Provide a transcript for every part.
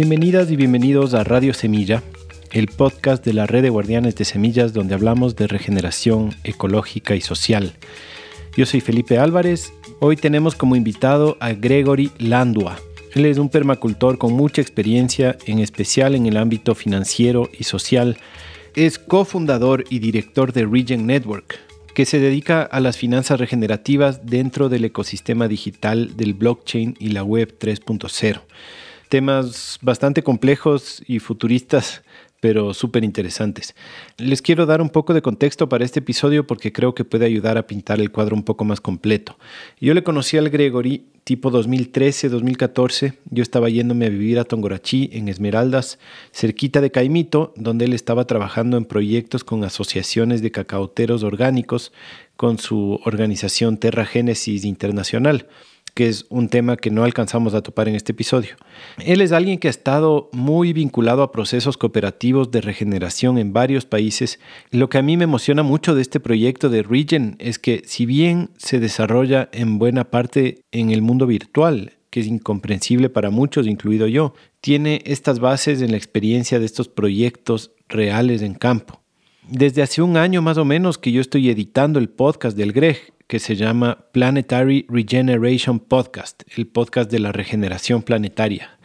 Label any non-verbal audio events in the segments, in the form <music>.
Bienvenidas y bienvenidos a Radio Semilla, el podcast de la red de guardianes de semillas donde hablamos de regeneración ecológica y social. Yo soy Felipe Álvarez. Hoy tenemos como invitado a Gregory Landua. Él es un permacultor con mucha experiencia, en especial en el ámbito financiero y social. Es cofundador y director de Regen Network, que se dedica a las finanzas regenerativas dentro del ecosistema digital del blockchain y la web 3.0 temas bastante complejos y futuristas, pero súper interesantes. Les quiero dar un poco de contexto para este episodio porque creo que puede ayudar a pintar el cuadro un poco más completo. Yo le conocí al Gregory tipo 2013-2014. Yo estaba yéndome a vivir a Tongorachi, en Esmeraldas, cerquita de Caimito, donde él estaba trabajando en proyectos con asociaciones de cacaoteros orgánicos con su organización Terra Génesis Internacional que es un tema que no alcanzamos a topar en este episodio. Él es alguien que ha estado muy vinculado a procesos cooperativos de regeneración en varios países. Lo que a mí me emociona mucho de este proyecto de Regen es que si bien se desarrolla en buena parte en el mundo virtual, que es incomprensible para muchos, incluido yo, tiene estas bases en la experiencia de estos proyectos reales en campo. Desde hace un año más o menos que yo estoy editando el podcast del GREG, que se llama Planetary Regeneration Podcast, el podcast de la regeneración planetaria.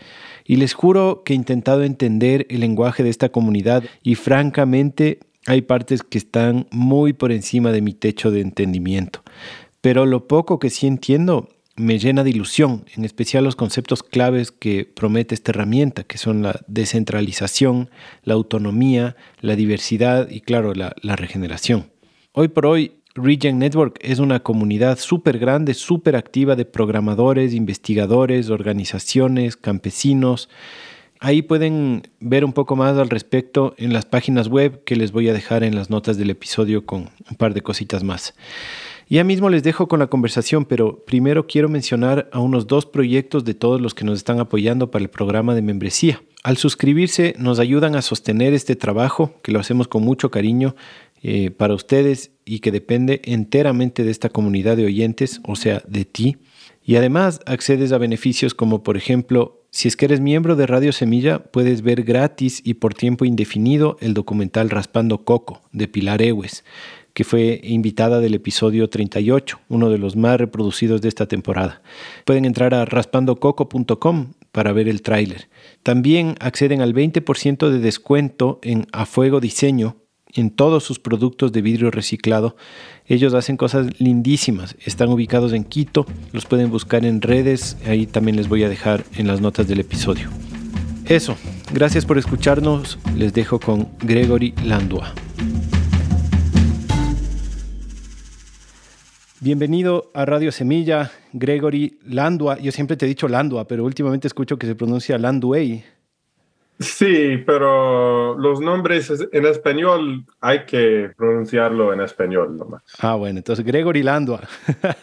Y les juro que he intentado entender el lenguaje de esta comunidad y francamente hay partes que están muy por encima de mi techo de entendimiento. Pero lo poco que sí entiendo me llena de ilusión, en especial los conceptos claves que promete esta herramienta, que son la descentralización, la autonomía, la diversidad y claro, la, regeneración. Hoy por hoy Regen Network es una comunidad súper grande, súper activa de programadores, investigadores, organizaciones, campesinos. Ahí pueden ver un poco más al respecto en las páginas web que les voy a dejar en las notas del episodio con un par de cositas más. Ya mismo les dejo con la conversación, pero primero quiero mencionar a unos dos proyectos de todos los que nos están apoyando para el programa de membresía. Al suscribirse nos ayudan a sostener este trabajo, que lo hacemos con mucho cariño eh, para ustedes y que depende enteramente de esta comunidad de oyentes, o sea, de ti. Y además accedes a beneficios como, por ejemplo, si es que eres miembro de Radio Semilla, puedes ver gratis y por tiempo indefinido el documental Raspando Coco de Pilar Ewes, que fue invitada del episodio 38, uno de los más reproducidos de esta temporada. Pueden entrar a raspandococo.com para ver el tráiler. También acceden al 20% de descuento en A Fuego Diseño en todos sus productos de vidrio reciclado. Ellos hacen cosas lindísimas. Están ubicados en Quito. Los pueden buscar en redes. Ahí también les voy a dejar en las notas del episodio. Eso. Gracias por escucharnos. Les dejo con Gregory Landua. Bienvenido a Radio Semilla, Gregory Landua. Yo siempre te he dicho Landua, pero últimamente escucho que se pronuncia Landuey. Sí, pero los nombres en español hay que pronunciarlo en español nomás. Ah, bueno, entonces Gregory Landua.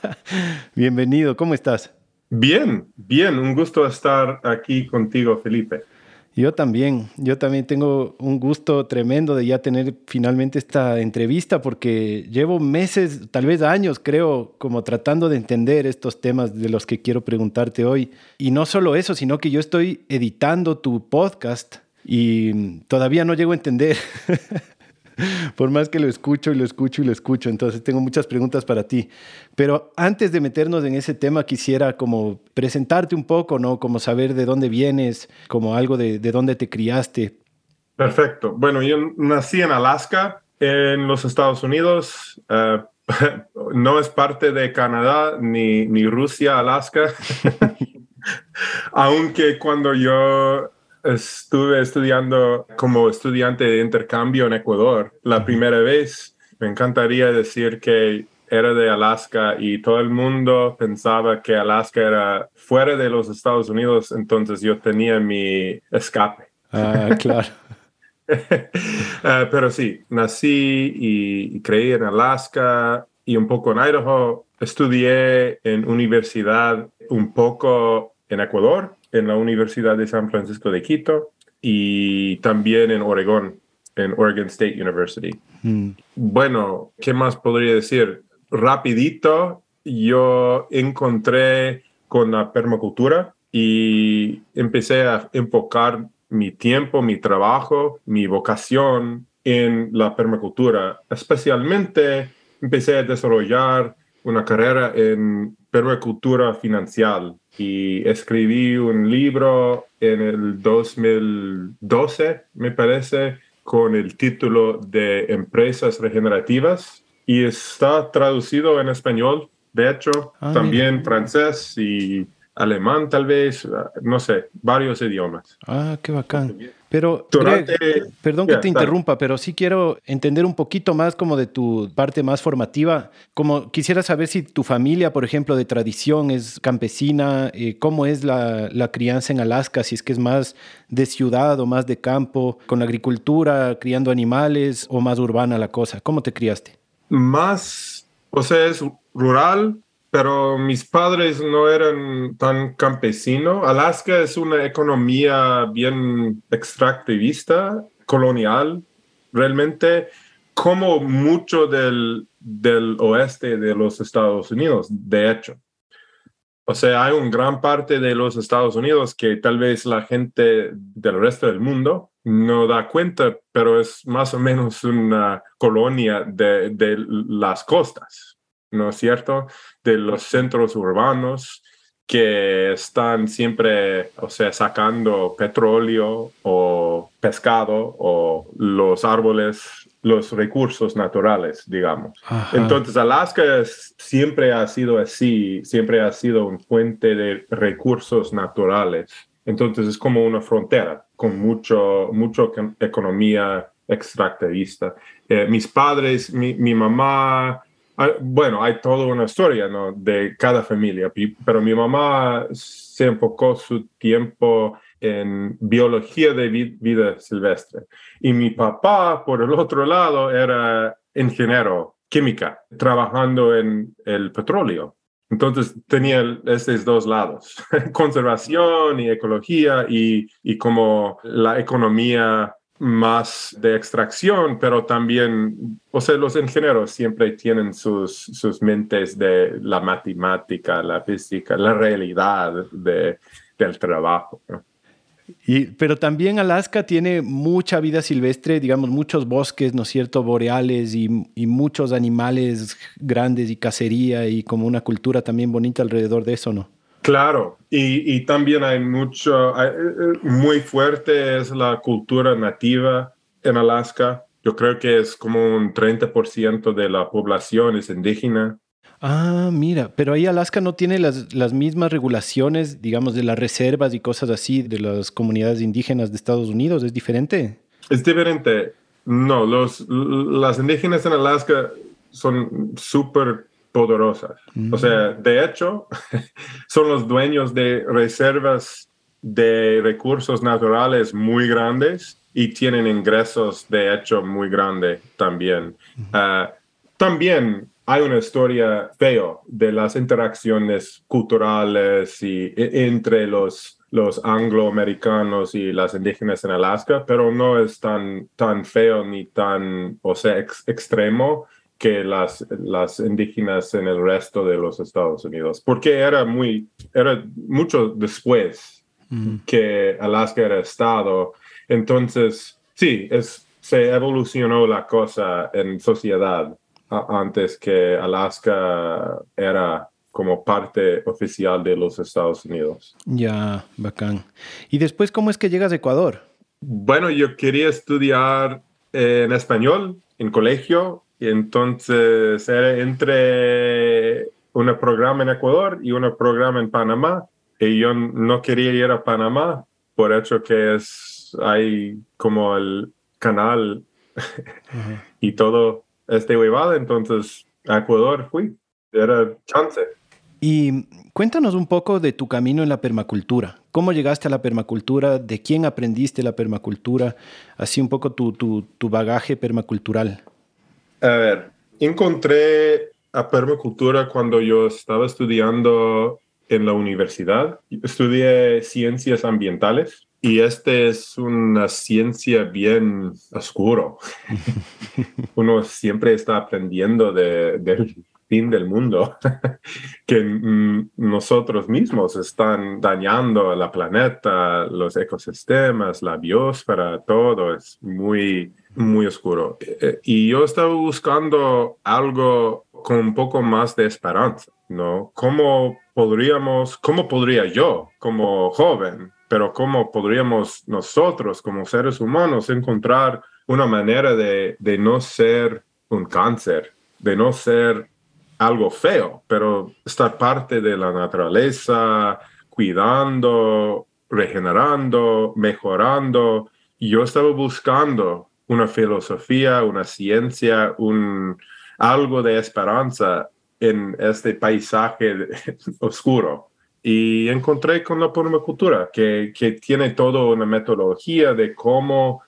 <laughs> Bienvenido, ¿cómo estás? Bien, bien, un gusto estar aquí contigo, Felipe. Yo también, yo también tengo un gusto tremendo de ya tener finalmente esta entrevista porque llevo meses, tal vez años, creo, como tratando de entender estos temas de los que quiero preguntarte hoy. Y no solo eso, sino que yo estoy editando tu podcast y todavía no llego a entender. <laughs> por más que lo escucho y lo escucho y lo escucho. Entonces tengo muchas preguntas para ti. Pero antes de meternos en ese tema, quisiera como presentarte un poco, ¿no? Como saber de dónde vienes, como algo de, de dónde te criaste. Perfecto. Bueno, yo nací en Alaska, en los Estados Unidos. Eh, <laughs> no es parte de Canadá ni, ni Rusia, Alaska. <laughs> Aunque cuando yo estuve estudiando como estudiante de intercambio en Ecuador la primera vez. Me encantaría decir que era de Alaska y todo el mundo pensaba que Alaska era fuera de los Estados Unidos, entonces yo tenía mi escape. Ah, <laughs> claro. Ah, pero sí, nací y, creí en Alaska y un poco en Idaho. Estudié en universidad un poco en Ecuador en la Universidad de San Francisco de Quito y también en Oregón, en Oregon State University. Mm. Bueno, ¿qué más podría decir? Rapidito, yo encontré con la permacultura y empecé a enfocar mi tiempo, mi trabajo, mi vocación en la permacultura. Especialmente empecé a desarrollar una carrera en permacultura financiera y escribí un libro en el 2012, me parece, con el título de Empresas Regenerativas y está traducido en español, de hecho, ah, también francés y alemán tal vez, no sé, varios idiomas. Ah, qué bacán. Pero, perdón que te interrumpa, pero sí quiero entender un poquito más como de tu parte más formativa. Como quisiera saber si tu familia, por ejemplo, de tradición es campesina, eh, cómo es la, la, crianza en Alaska, si es que es más de ciudad o más de campo, con agricultura, criando animales o más urbana la cosa. ¿Cómo te criaste? Más, o sea, es rural, pero mis padres no eran tan campesinos. Alaska es una economía bien extractivista, colonial, realmente como mucho del, del oeste de los Estados Unidos, de hecho. O sea, hay una gran parte de los Estados Unidos que tal vez la gente del resto del mundo no da cuenta, pero es más o menos una colonia de, de las costas. ¿no es cierto? De los centros urbanos que están siempre, o sea, sacando petróleo o pescado o los árboles, los recursos naturales, digamos. Entonces, Alaska siempre ha sido así, siempre ha sido un fuente de recursos naturales. Entonces, es como una frontera con mucho, mucho economía extractivista. Eh, mis padres, mi, mi mamá, bueno, hay toda una historia ¿no? de cada familia, pero mi mamá se enfocó su tiempo en biología de vida silvestre y mi papá, por el otro lado, era ingeniero química, trabajando en el petróleo. Entonces tenía estos dos lados, <laughs> conservación y ecología y, y como la economía más de extracción, pero también, o sea, los ingenieros siempre tienen sus, sus mentes de la matemática, la física, la realidad de, del trabajo. Y, pero también Alaska tiene mucha vida silvestre, digamos, muchos bosques, ¿no es cierto?, boreales y, y, muchos animales grandes y cacería y como una cultura también bonita alrededor de eso, ¿no? Claro, y, también hay mucho, eh, eh, muy fuerte es la cultura nativa en Alaska. Yo creo que es como un 30% de la población es indígena. Ah, mira, pero ahí Alaska no tiene las, las, mismas regulaciones, digamos, de las reservas y cosas así de las comunidades indígenas de Estados Unidos. ¿Es diferente? Es diferente. No, los, las indígenas en Alaska son súper poderosas. O sea, mm. de hecho, <laughs> son los dueños de reservas de recursos naturales muy grandes y tienen ingresos de hecho muy grandes también. Ah, también hay una historia feo de las interacciones culturales y, e, entre los, los angloamericanos y las indígenas en Alaska, pero no es tan, tan feo ni tan, o sea, extremo que las, las indígenas en el resto de los Estados Unidos, porque era muy, era mucho después que Alaska era estado. Entonces, sí, es, se evolucionó la cosa en sociedad antes que Alaska era como parte oficial de los Estados Unidos. Ya, bacán. ¿Y después cómo es que llegas a Ecuador? Bueno, yo quería estudiar en español en colegio y entonces era entre un programa en Ecuador y un programa en Panamá. Y yo no quería ir a Panamá por hecho que es hay como el canal <laughs> y todo este huevada. Entonces a Ecuador fui. Era chance. Y cuéntanos un poco de tu camino en la permacultura. ¿Cómo llegaste a la permacultura? ¿De quién aprendiste la permacultura? Así un poco tu, tu, tu bagaje permacultural. A ver, encontré a permacultura cuando yo estaba estudiando en la universidad. Estudié ciencias ambientales y esta es una ciencia bien oscuro. <laughs> Uno siempre está aprendiendo de, fin del mundo, <laughs> que mm, nosotros mismos están dañando la planeta, los ecosistemas, la biosfera, todo es muy, muy oscuro. Eh, eh, y yo estaba buscando algo con un poco más de esperanza, ¿no? ¿Cómo podríamos, cómo podría yo, como joven, pero cómo podríamos nosotros, como seres humanos, encontrar una manera de, de no ser un cáncer, de no ser algo feo, pero estar parte de la naturaleza, cuidando, regenerando, mejorando. Yo estaba buscando una filosofía, una ciencia, un, algo de esperanza en este paisaje <laughs> oscuro. Y encontré con la permacultura, que, que tiene toda una metodología de cómo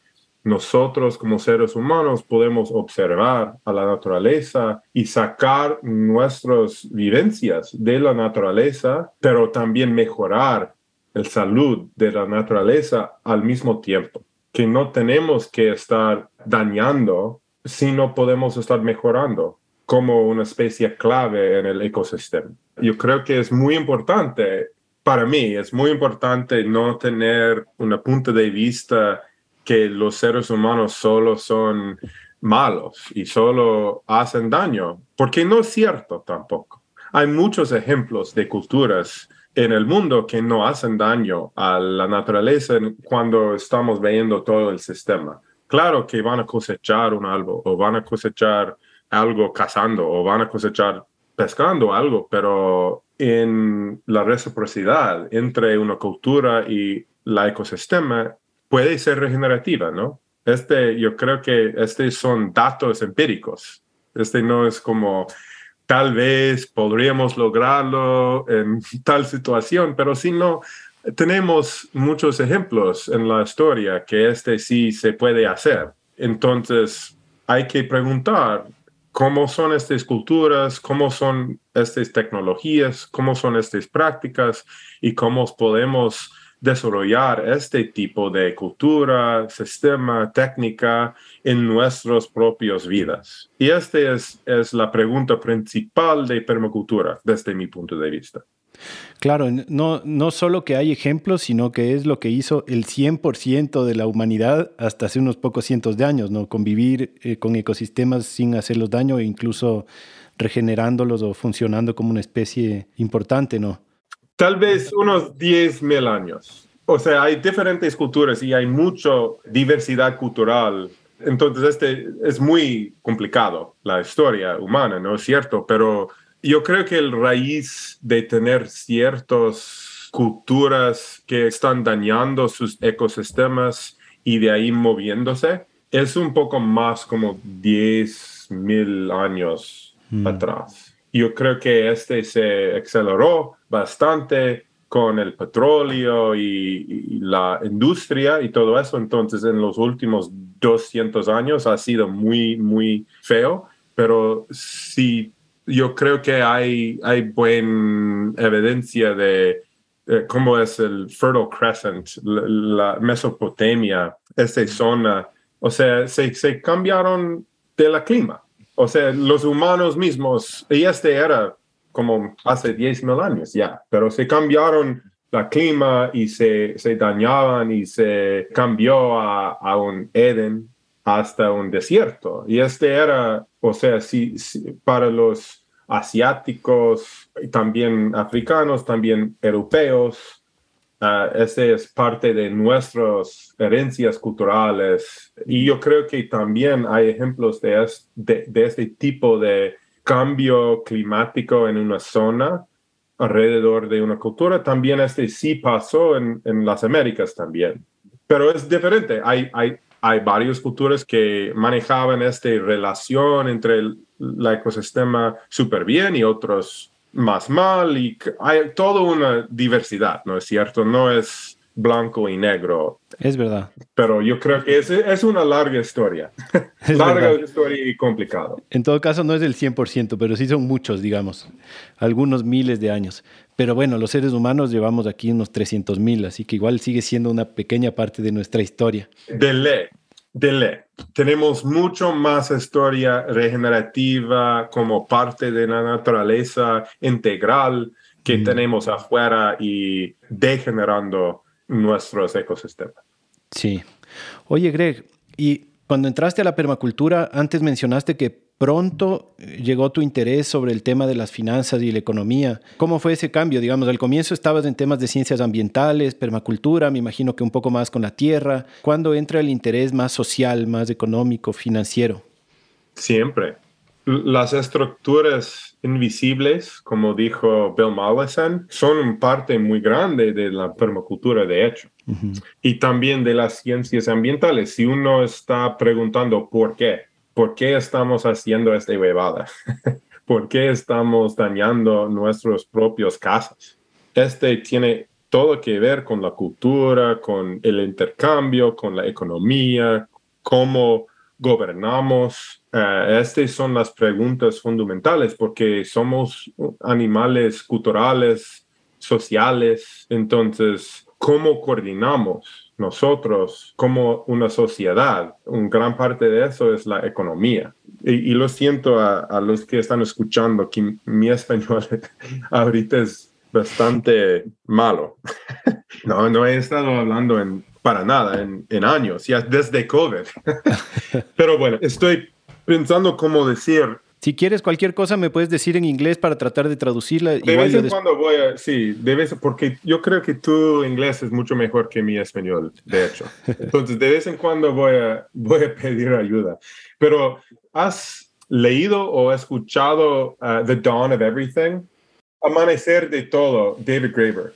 nosotros como seres humanos podemos observar a la naturaleza y sacar nuestras vivencias de la naturaleza, pero también mejorar el salud de la naturaleza al mismo tiempo. Que no tenemos que estar dañando, sino podemos estar mejorando como una especie clave en el ecosistema. Yo creo que es muy importante, para mí es muy importante no tener una punto de vista que los seres humanos solo son malos y solo hacen daño, porque no es cierto tampoco. Hay muchos ejemplos de culturas en el mundo que no hacen daño a la naturaleza cuando estamos viendo todo el sistema. Claro que van a cosechar un algo o van a cosechar algo cazando o van a cosechar pescando algo, pero en la reciprocidad entre una cultura y la ecosistema puede ser regenerativa, ¿no? Este, yo creo que estos son datos empíricos. Este no es como tal vez podríamos lograrlo en <laughs> tal situación, pero si no, tenemos muchos ejemplos en la historia que este sí se puede hacer. Entonces, hay que preguntar cómo son estas culturas, cómo son estas tecnologías, cómo son estas prácticas y cómo podemos desarrollar este tipo de cultura, sistema, técnica en nuestras propias vidas. Y esta es, es la pregunta principal de permacultura desde mi punto de vista. Claro, no, no solo que hay ejemplos, sino que es lo que hizo el 100% de la humanidad hasta hace unos pocos cientos de años, ¿no? Convivir eh, con ecosistemas sin hacerlos daño e incluso regenerándolos o funcionando como una especie importante, ¿no? Tal vez unos 10.000 años. O sea, hay diferentes culturas y hay mucha diversidad cultural. Entonces, este es muy complicado, la historia humana, ¿no es cierto? Pero yo creo que el raíz de tener ciertas culturas que están dañando sus ecosistemas y de ahí moviéndose es un poco más como 10.000 años mm. atrás. Yo creo que este se aceleró bastante con el petróleo y, la industria y todo eso. Entonces, en los últimos 200 años ha sido muy, muy feo, pero sí, yo creo que hay, hay buena evidencia de cómo es el Fertile Crescent, la, Mesopotamia, esa zona. O sea, se, se cambiaron de la clima o sea, los humanos mismos, y este era como hace 10.000 años ya, pero se cambiaron la clima y se, se dañaban y se cambió a, a, un Eden hasta un desierto. Y este era, o sea, si, para los asiáticos, también africanos, también europeos, Uh, es parte de nuestras herencias culturales y yo creo que también hay ejemplos de, de, este tipo de cambio climático en una zona alrededor de una cultura. También este sí pasó en, en las Américas también, pero es diferente. Hay, hay, hay varias culturas que manejaban esta relación entre el, el ecosistema súper bien y otros más mal y hay toda una diversidad, ¿no es cierto? No es blanco y negro. Es verdad. Pero yo creo que es, es una larga historia. <laughs> larga historia y complicada. En todo caso, no es del 100%, pero sí son muchos, digamos, algunos miles de años. Pero bueno, los seres humanos llevamos aquí unos 300 mil, así que igual sigue siendo una pequeña parte de nuestra historia. De ley, de ley. tenemos mucho más historia regenerativa como parte de la naturaleza integral que tenemos afuera y degenerando nuestros ecosistemas. Sí. Oye, Greg, y cuando entraste a la permacultura, antes mencionaste que pronto eh, llegó tu interés sobre el tema de las finanzas y la economía. ¿Cómo fue ese cambio? Digamos, al comienzo estabas en temas de ciencias ambientales, permacultura, me imagino que un poco más con la tierra. ¿Cuándo entra el interés más social, más económico, financiero? Siempre. Las estructuras invisibles, como dijo Bill Mollison, son parte muy grande de la permacultura, de hecho, y también de las ciencias ambientales. Si uno está preguntando por qué, ¿por qué estamos haciendo esta huevada? <laughs> ¿Por qué estamos dañando nuestros propios casas? Este tiene todo que ver con la cultura, con el intercambio, con la economía, cómo gobernamos. Uh, estas son las preguntas fundamentales porque somos animales culturales, sociales. Entonces, ¿cómo coordinamos nosotros como una sociedad, un gran parte de eso es la economía. Y, lo siento a, los que están escuchando que mi español <laughs> ahorita es bastante malo. <laughs> no, no he estado hablando en, para nada en, en años, ya desde COVID. <laughs> Pero bueno, estoy pensando cómo decir si quieres cualquier cosa, me puedes decir en inglés para tratar de traducirla. De vez en cuando voy a, sí, de vez, porque yo creo que tu inglés es mucho mejor que mi español, de hecho. <laughs> Entonces, de vez en cuando voy a, voy a pedir ayuda. Pero, ¿has leído o escuchado uh, The Dawn of Everything? Amanecer de todo, David Graeber.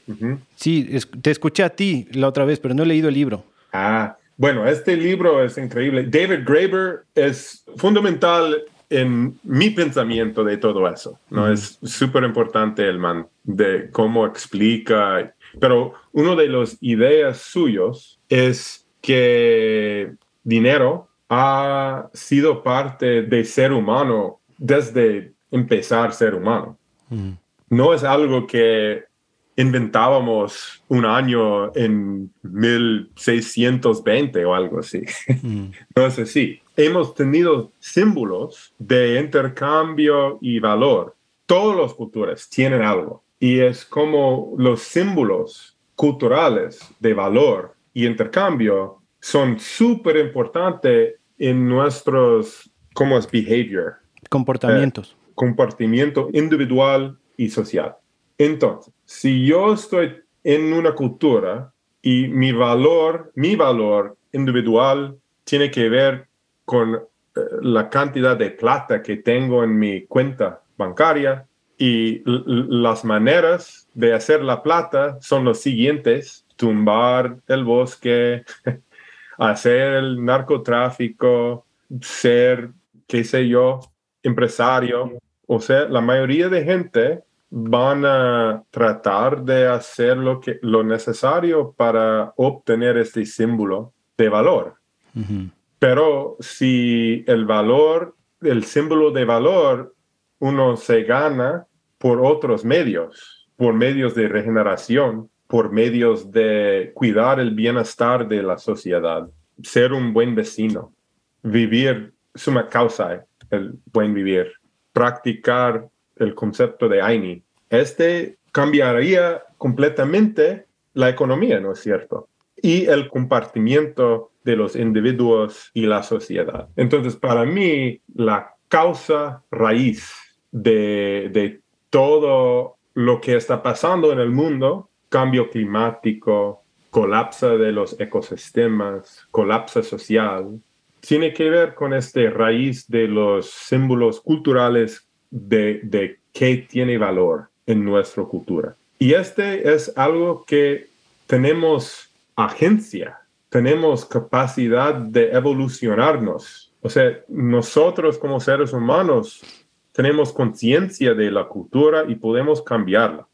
Sí, te escuché a ti la otra vez, pero no he leído el libro. Ah, bueno, este libro es increíble. David Graeber es fundamental en mi pensamiento de todo eso, ¿no? Es súper importante el man, de cómo explica, pero uno de las ideas suyos es que dinero ha sido parte de ser humano desde empezar ser humano. No es algo que inventábamos un año en 1620 o algo así. <laughs> no es así hemos tenido símbolos de intercambio y valor. Todas las culturas tienen algo y es como los símbolos culturales de valor y intercambio son súper importantes en nuestros, ¿cómo es behavior? Comportamientos. Eh, comportamiento individual y social. Entonces, si yo estoy en una cultura y mi valor, mi valor individual tiene que ver con eh, la cantidad de plata que tengo en mi cuenta bancaria y las maneras de hacer la plata son los siguientes, tumbar el bosque, <laughs> hacer el narcotráfico, ser, qué sé yo, empresario. O sea, la mayoría de gente van a tratar de hacer lo, que, lo necesario para obtener este símbolo de valor. Pero si el valor, el símbolo de valor, uno se gana por otros medios, por medios de regeneración, por medios de cuidar el bienestar de la sociedad, ser un buen vecino, vivir suma causa, el buen vivir, practicar el concepto de Aini. Este cambiaría completamente la economía, ¿no es cierto? Y el compartimiento de los individuos y la sociedad. Entonces, para mí, la causa raíz de, de todo lo que está pasando en el mundo, cambio climático, colapso de los ecosistemas, colapso social, tiene que ver con este raíz de los símbolos culturales de, qué tiene valor en nuestra cultura. Y este es algo que tenemos agencia tenemos capacidad de evolucionarnos. O sea, nosotros como seres humanos tenemos conciencia de la cultura y podemos cambiarla.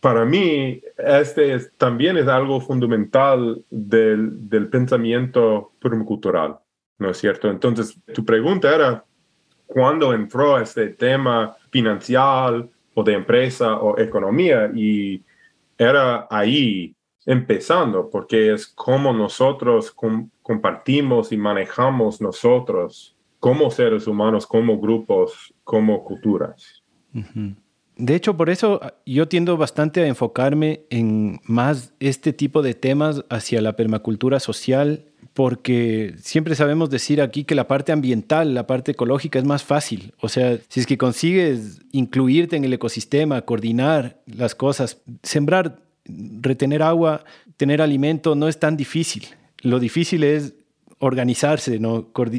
Para mí, este también es algo fundamental del, del pensamiento permacultural, ¿no es cierto? Entonces, tu pregunta era, ¿cuándo entró este tema financiero o de empresa o economía? Y era ahí empezando, porque es cómo nosotros compartimos y manejamos nosotros como seres humanos, como grupos, como culturas. De hecho, por eso yo tiendo bastante a enfocarme en más este tipo de temas hacia la permacultura social, porque siempre sabemos decir aquí que la parte ambiental, la parte ecológica es más fácil. O sea, si es que consigues incluirte en el ecosistema, coordinar las cosas, sembrar, retener agua, tener alimento, no es tan difícil. Lo difícil es organizarse,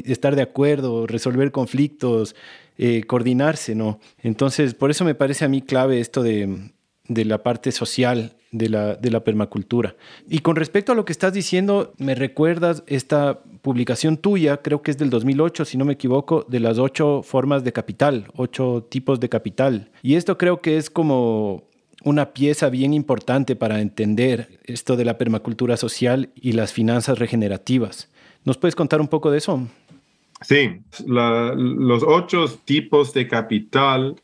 estar de acuerdo, resolver conflictos, eh, coordinarse, ¿no? Entonces, por eso me parece a mí clave esto de, la parte social de la, de la, permacultura. Y con respecto a lo que estás diciendo, me recuerdas esta publicación tuya, creo que es del 2008, si no me equivoco, de las ocho formas de capital, ocho tipos de capital. Y esto creo que es como una pieza bien importante para entender esto de la permacultura social y las finanzas regenerativas. ¿Nos puedes contar un poco de eso? Sí, los ocho tipos de capital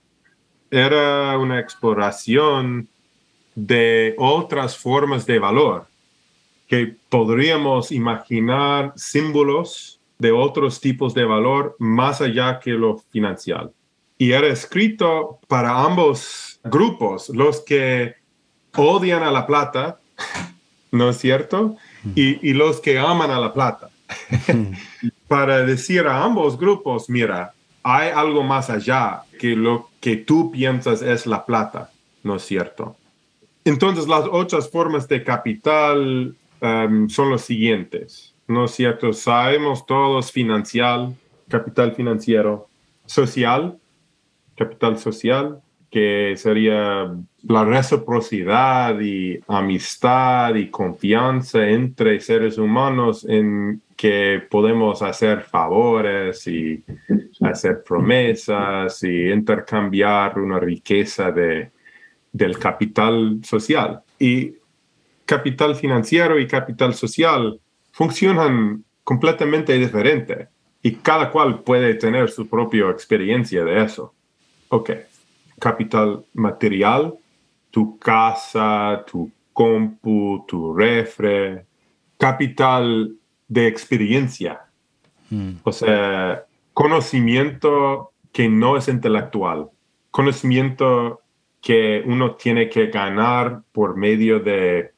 era una exploración de otras formas de valor que podríamos imaginar símbolos de otros tipos de valor más allá que lo financiero. Y era escrito para ambos grupos, los que odian a la plata, <laughs> ¿no es cierto? y los que aman a la plata. <laughs> para decir a ambos grupos, mira, hay algo más allá que lo que tú piensas es la plata, ¿no es cierto? Entonces, las otras formas de capital um, son los siguientes, ¿no es cierto? Sabemos todos financial, capital financiero, social, capital social, que sería la reciprocidad y amistad y confianza entre seres humanos en que podemos hacer favores y hacer promesas y intercambiar una riqueza de, del capital social. Y capital financiero y capital social funcionan completamente diferente y cada cual puede tener su propia experiencia de eso. Ok capital material, tu casa, tu compu, tu refre, capital de experiencia, hmm. o sea, conocimiento que no es intelectual, conocimiento que uno tiene que ganar por medio de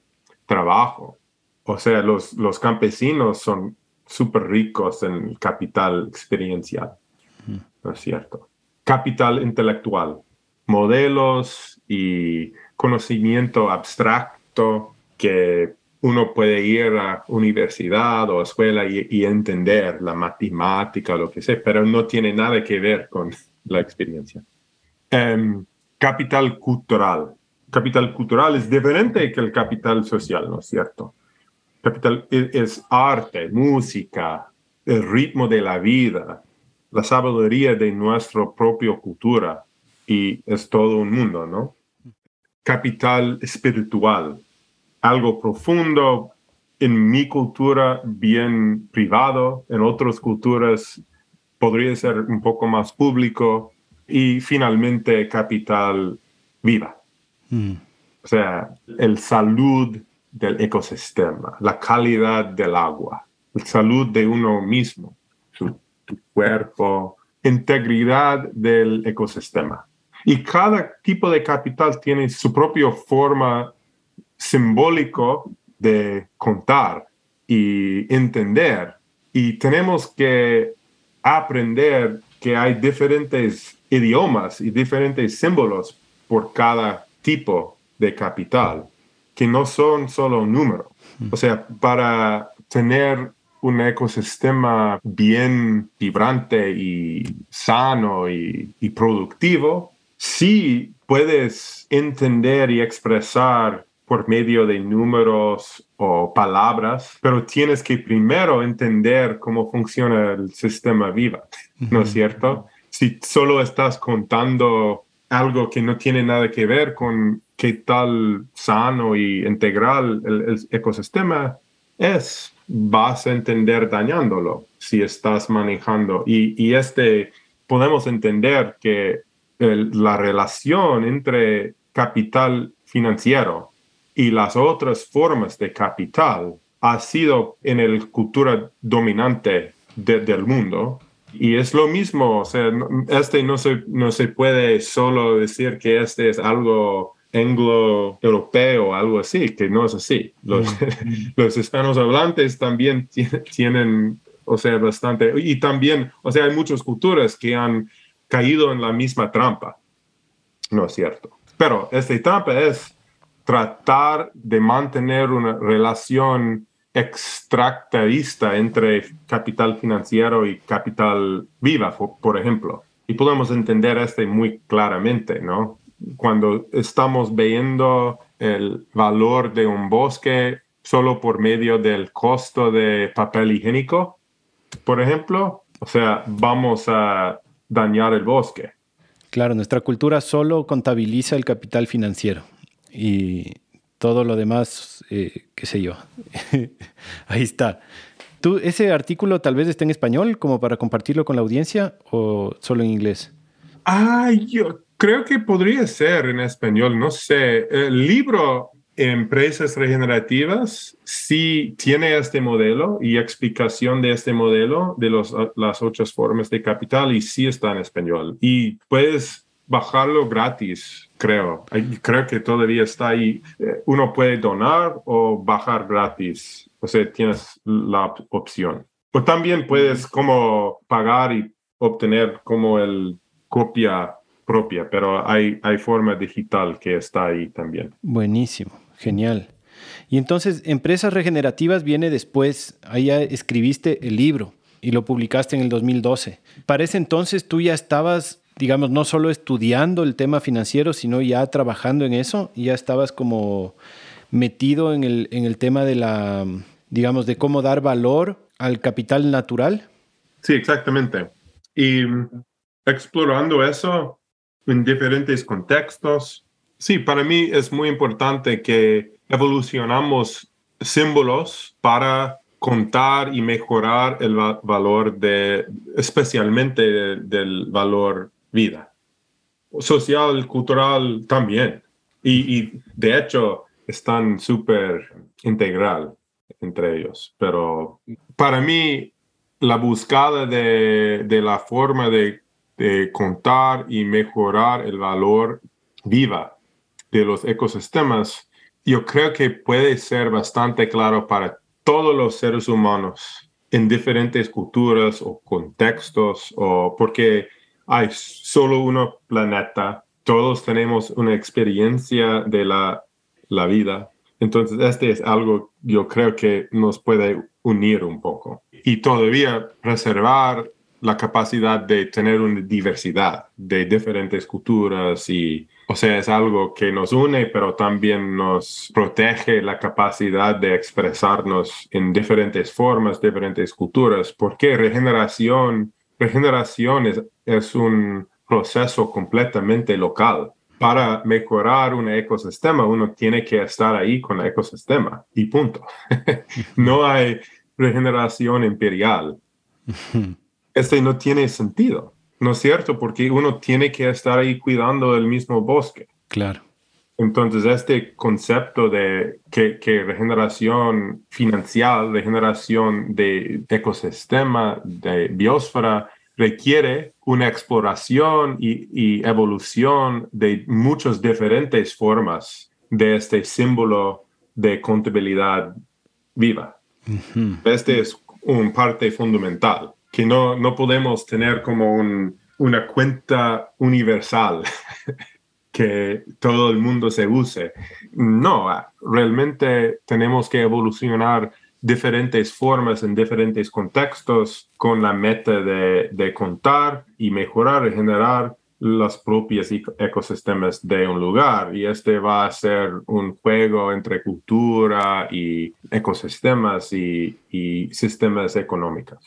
trabajo. O sea, los, los campesinos son súper ricos en capital experiencial. ¿no es cierto? Capital intelectual, modelos y conocimiento abstracto que uno puede ir a universidad o escuela y, entender la matemática o lo que sea, pero no tiene nada que ver con la experiencia. Em, capital cultural. Capital cultural es diferente que el capital social, ¿no es cierto? Capital es, arte, música, el ritmo de la vida, la sabiduría de nuestra propia cultura, y es todo un mundo, ¿no? Capital espiritual, algo profundo en mi cultura bien privado, en otras culturas podría ser un poco más público y finalmente capital viva. Mm. O sea, el salud del ecosistema, la calidad del agua, la salud de uno mismo, su cuerpo, integridad del ecosistema. Y cada tipo de capital tiene su propia forma simbólico de contar y entender. Y tenemos que aprender que hay diferentes idiomas y diferentes símbolos por cada tipo de capital, que no son solo números. O sea, para tener un ecosistema bien vibrante y sano y, y productivo, sí puedes entender y expresar por medio de números o palabras, pero tienes que primero entender cómo funciona el sistema viva, ¿no es cierto? Si solo estás contando algo que no tiene nada que ver con qué tal sano y integral el, ecosistema es, vas a entender dañándolo si estás manejando. Y, y este, podemos entender que la relación entre capital financiero y las otras formas de capital ha sido en la cultura dominante del mundo. Y es lo mismo, o sea, este no se, no se puede solo decir que este es algo anglo-europeo, algo así, que no es así. Los, mm. <laughs> los hispanos hablantes también tienen, o sea, bastante, y también, o sea, hay muchas culturas que han caído en la misma trampa. No es cierto. Pero esta trampa es tratar de mantener una relación extractivista entre capital financiero y capital viva, por, ejemplo. Y podemos entender este muy claramente, ¿no? Cuando estamos viendo el valor de un bosque solo por medio del costo de papel higiénico, por ejemplo, o sea, vamos a dañar el bosque. Claro, nuestra cultura solo contabiliza el capital financiero y todo lo demás, eh, qué sé yo. <laughs> Ahí está. ¿Tú, ¿Ese artículo tal vez esté en español como para compartirlo con la audiencia o solo en inglés? Ah, yo creo que podría ser en español, no sé. El libro Empresas Regenerativas sí tiene este modelo y explicación de este modelo de las otras formas de capital y sí está en español. Y puedes bajarlo gratis, creo. Creo que todavía está ahí. Eh, uno puede donar o bajar gratis. O sea, tienes la opción. O también puedes como pagar y obtener como el copia propia, pero hay, hay forma digital que está ahí también. Buenísimo, genial. Y entonces, Empresas Regenerativas viene después, ahí ya escribiste el libro y lo publicaste en el 2012. Para ese entonces tú ya estabas digamos, no solo estudiando el tema financiero, sino ya trabajando en eso, ya estabas como metido en el, en el tema de la, digamos, de cómo dar valor al capital natural. Sí, exactamente. Y explorando eso en diferentes contextos. Sí, para mí es muy importante que evolucionamos símbolos para contar y mejorar el valor de, especialmente del valor vida. Social, cultural también. Y, de hecho están súper integral entre ellos. Pero para mí, la búsqueda de, la forma de, de, contar y mejorar el valor viva de los ecosistemas, yo creo que puede ser bastante claro para todos los seres humanos en diferentes culturas o contextos, o porque hay solo uno planeta, todos tenemos una experiencia de la, la vida. Entonces, este es algo yo creo que nos puede unir un poco. Y todavía reservar la capacidad de tener una diversidad de diferentes culturas y, o sea, es algo que nos une, pero también nos protege la capacidad de expresarnos en diferentes formas, diferentes culturas, porque regeneración regeneración es, un proceso completamente local. Para mejorar un ecosistema, uno tiene que estar ahí con el ecosistema y punto. <laughs> no hay regeneración imperial. <laughs> Este no tiene sentido, ¿no es cierto? Porque uno tiene que estar ahí cuidando el mismo bosque. Claro. Entonces, este concepto de que, que, regeneración financiera, regeneración de ecosistema, de biosfera, requiere una exploración y, evolución de muchas diferentes formas de este símbolo de contabilidad viva. Este es un parte fundamental, que no, no podemos tener como una cuenta universal <laughs> que todo el mundo se use. No, realmente tenemos que evolucionar diferentes formas en diferentes contextos con la meta de, contar y mejorar y generar los propios ecosistemas de un lugar. Y este va a ser un juego entre cultura y ecosistemas y, sistemas económicos.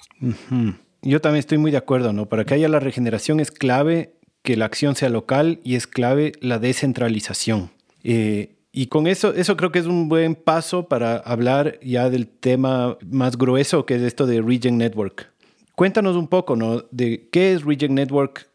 Yo también estoy muy de acuerdo, ¿no? Para que haya la regeneración es clave que la acción sea local y es clave la descentralización. Eh, y con eso, eso creo que es un buen paso para hablar ya del tema más grueso que es esto de Regen Network. Cuéntanos un poco, ¿no? De qué es Regen Network,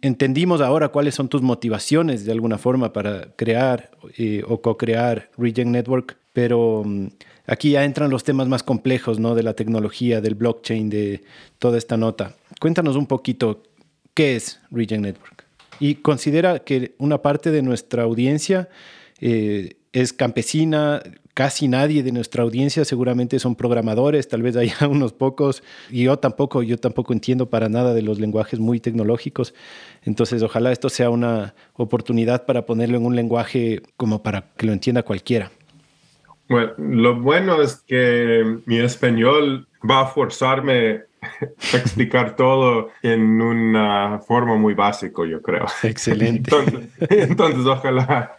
entendimos ahora cuáles son tus motivaciones de alguna forma para crear eh, o co-crear Regen Network, pero mm, aquí ya entran los temas más complejos, ¿no? De la tecnología, del blockchain, de toda esta nota. Cuéntanos un poquito qué es Regen Network. Y considera que una parte de nuestra audiencia eh, es campesina, casi nadie de nuestra audiencia seguramente son programadores, tal vez haya <laughs> unos pocos, y yo tampoco, yo tampoco entiendo para nada de los lenguajes muy tecnológicos, entonces ojalá esto sea una oportunidad para ponerlo en un lenguaje como para que lo entienda cualquiera. Bueno, lo bueno es que mi español va a forzarme <laughs> explicar todo en una forma muy básica, yo creo. Excelente. <laughs> entonces ojalá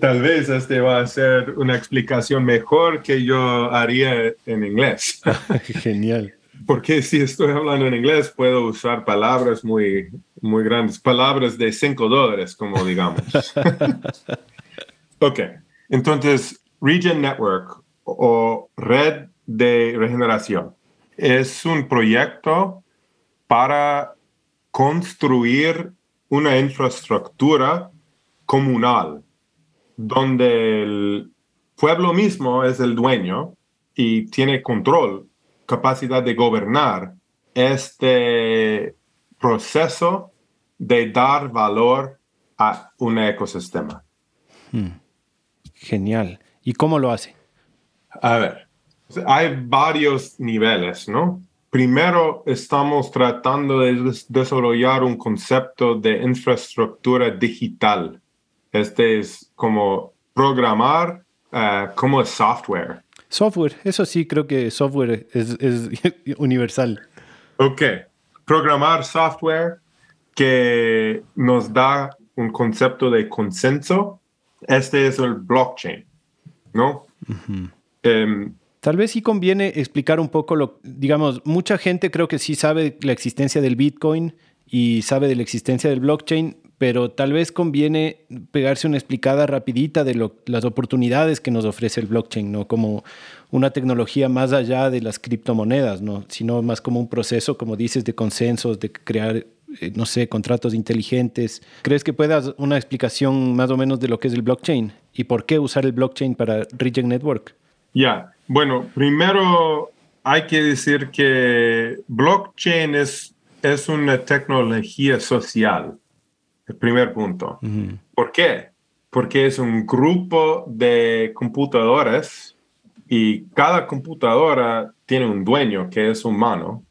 Tal vez este va a ser una explicación mejor que yo haría en inglés. <laughs> Genial. Porque si estoy hablando en inglés, puedo usar palabras muy, muy grandes, palabras de 5 dólares, como digamos. ok, entonces, Region Network o Red de Regeneración es un proyecto para construir una infraestructura comunal donde el pueblo mismo es el dueño y tiene control, capacidad de gobernar este proceso de dar valor a un ecosistema. Hmm. Genial. ¿Y cómo lo hace? A ver, hay varios niveles, ¿no? Primero, estamos tratando de desarrollar un concepto de infraestructura digital este es como programar uh, como software. Software, eso sí creo que software es, <laughs> universal. Ok, programar software que nos da un concepto de consenso. Este es el blockchain, ¿no? Tal vez sí conviene explicar un poco lo, digamos, mucha gente creo que sí sabe la existencia del Bitcoin y sabe de la existencia del blockchain, pero tal vez conviene pegarse una explicada rapidita de las oportunidades que nos ofrece el blockchain, ¿no? Como una tecnología más allá de las criptomonedas, ¿no? Sino más como un proceso, como dices, de consensos, de crear, eh, no sé, contratos inteligentes. ¿Crees que puedas una explicación más o menos de lo que es el blockchain y por qué usar el blockchain para Regen Network? Ya, bueno, primero hay que decir que blockchain es, es una tecnología social el primer punto. ¿Por qué? Porque es un grupo de computadoras y cada computadora tiene un dueño que es humano,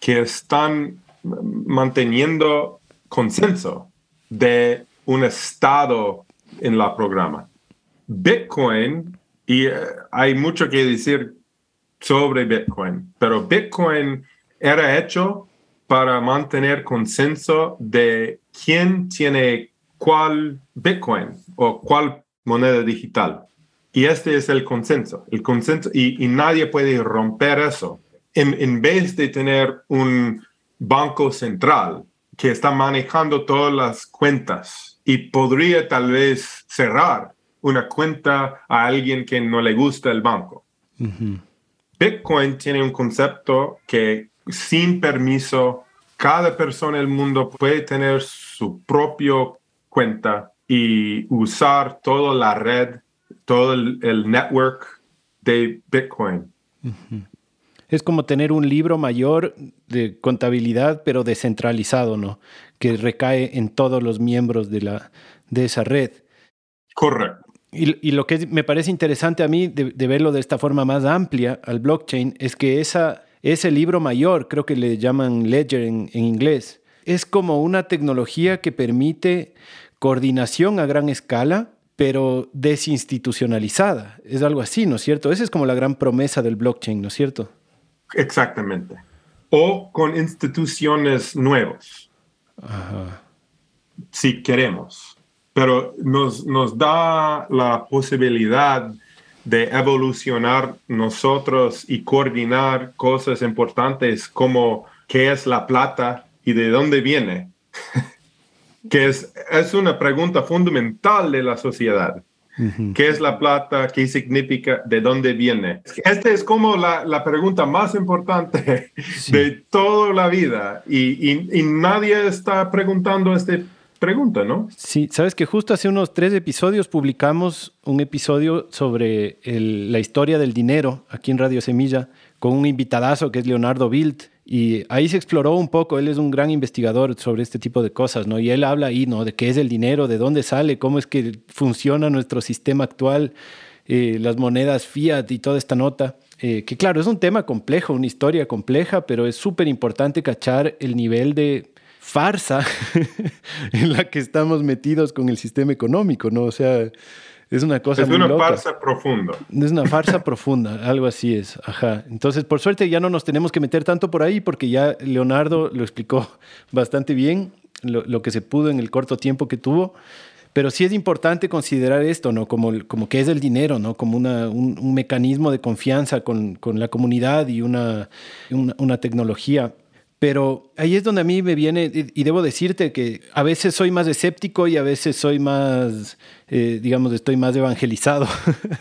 que están manteniendo consenso de un estado en la programa. Bitcoin, y eh, hay mucho que decir sobre Bitcoin, pero Bitcoin era hecho para mantener consenso de quién tiene cuál Bitcoin o cuál moneda digital. Y este es el consenso, el consenso, y, nadie puede romper eso. En, en, vez de tener un banco central que está manejando todas las cuentas y podría tal vez cerrar una cuenta a alguien que no le gusta el banco. Bitcoin tiene un concepto que sin permiso cada persona del mundo puede tener su propio cuenta y usar toda la red, todo el, network de Bitcoin. Es como tener un libro mayor de contabilidad, pero descentralizado, ¿no? Que recae en todos los miembros de, la, de esa red. Correcto. Y, lo que me parece interesante a mí de, de, verlo de esta forma más amplia al blockchain es que esa, ese libro mayor, creo que le llaman ledger en, inglés, es como una tecnología que permite coordinación a gran escala, pero desinstitucionalizada. Es algo así, ¿no es cierto? Esa es como la gran promesa del blockchain, ¿no es cierto? Exactamente. O con instituciones nuevas. Si queremos. Pero nos, nos da la posibilidad de evolucionar nosotros y coordinar cosas importantes como qué es la plata y de dónde viene, <laughs> que es, es una pregunta fundamental de la sociedad. ¿Qué es la plata? ¿Qué significa? ¿De dónde viene? Esta es como la, la pregunta más importante <laughs> de toda la vida y, y, nadie está preguntando esta pregunta, ¿no? Sí, sabes que justo hace unos tres episodios publicamos un episodio sobre la historia del dinero aquí en Radio Semilla con un invitadazo que es Leonardo Bild y ahí se exploró un poco, él es un gran investigador sobre este tipo de cosas, ¿no? Y él habla ahí, ¿no? De qué es el dinero, de dónde sale, cómo es que funciona nuestro sistema actual, eh, las monedas fiat y toda esta nota. Eh, que claro, es un tema complejo, una historia compleja, pero es súper importante cachar el nivel de farsa <laughs> en la que estamos metidos con el sistema económico, ¿no? O sea, es una cosa es una farsa profunda. Es una farsa profunda, algo así es. Ajá. Entonces, por suerte ya no nos tenemos que meter tanto por ahí porque ya Leonardo lo explicó <laughs> bastante bien, lo, que se pudo en el corto tiempo que tuvo. Pero sí es importante considerar esto, ¿no? Como, como que es el dinero, ¿no? Como una, un, mecanismo de confianza con, con la comunidad y una, una, una tecnología pero ahí es donde a mí me viene, y debo decirte que a veces soy más escéptico y a veces soy más, eh, digamos, estoy más evangelizado.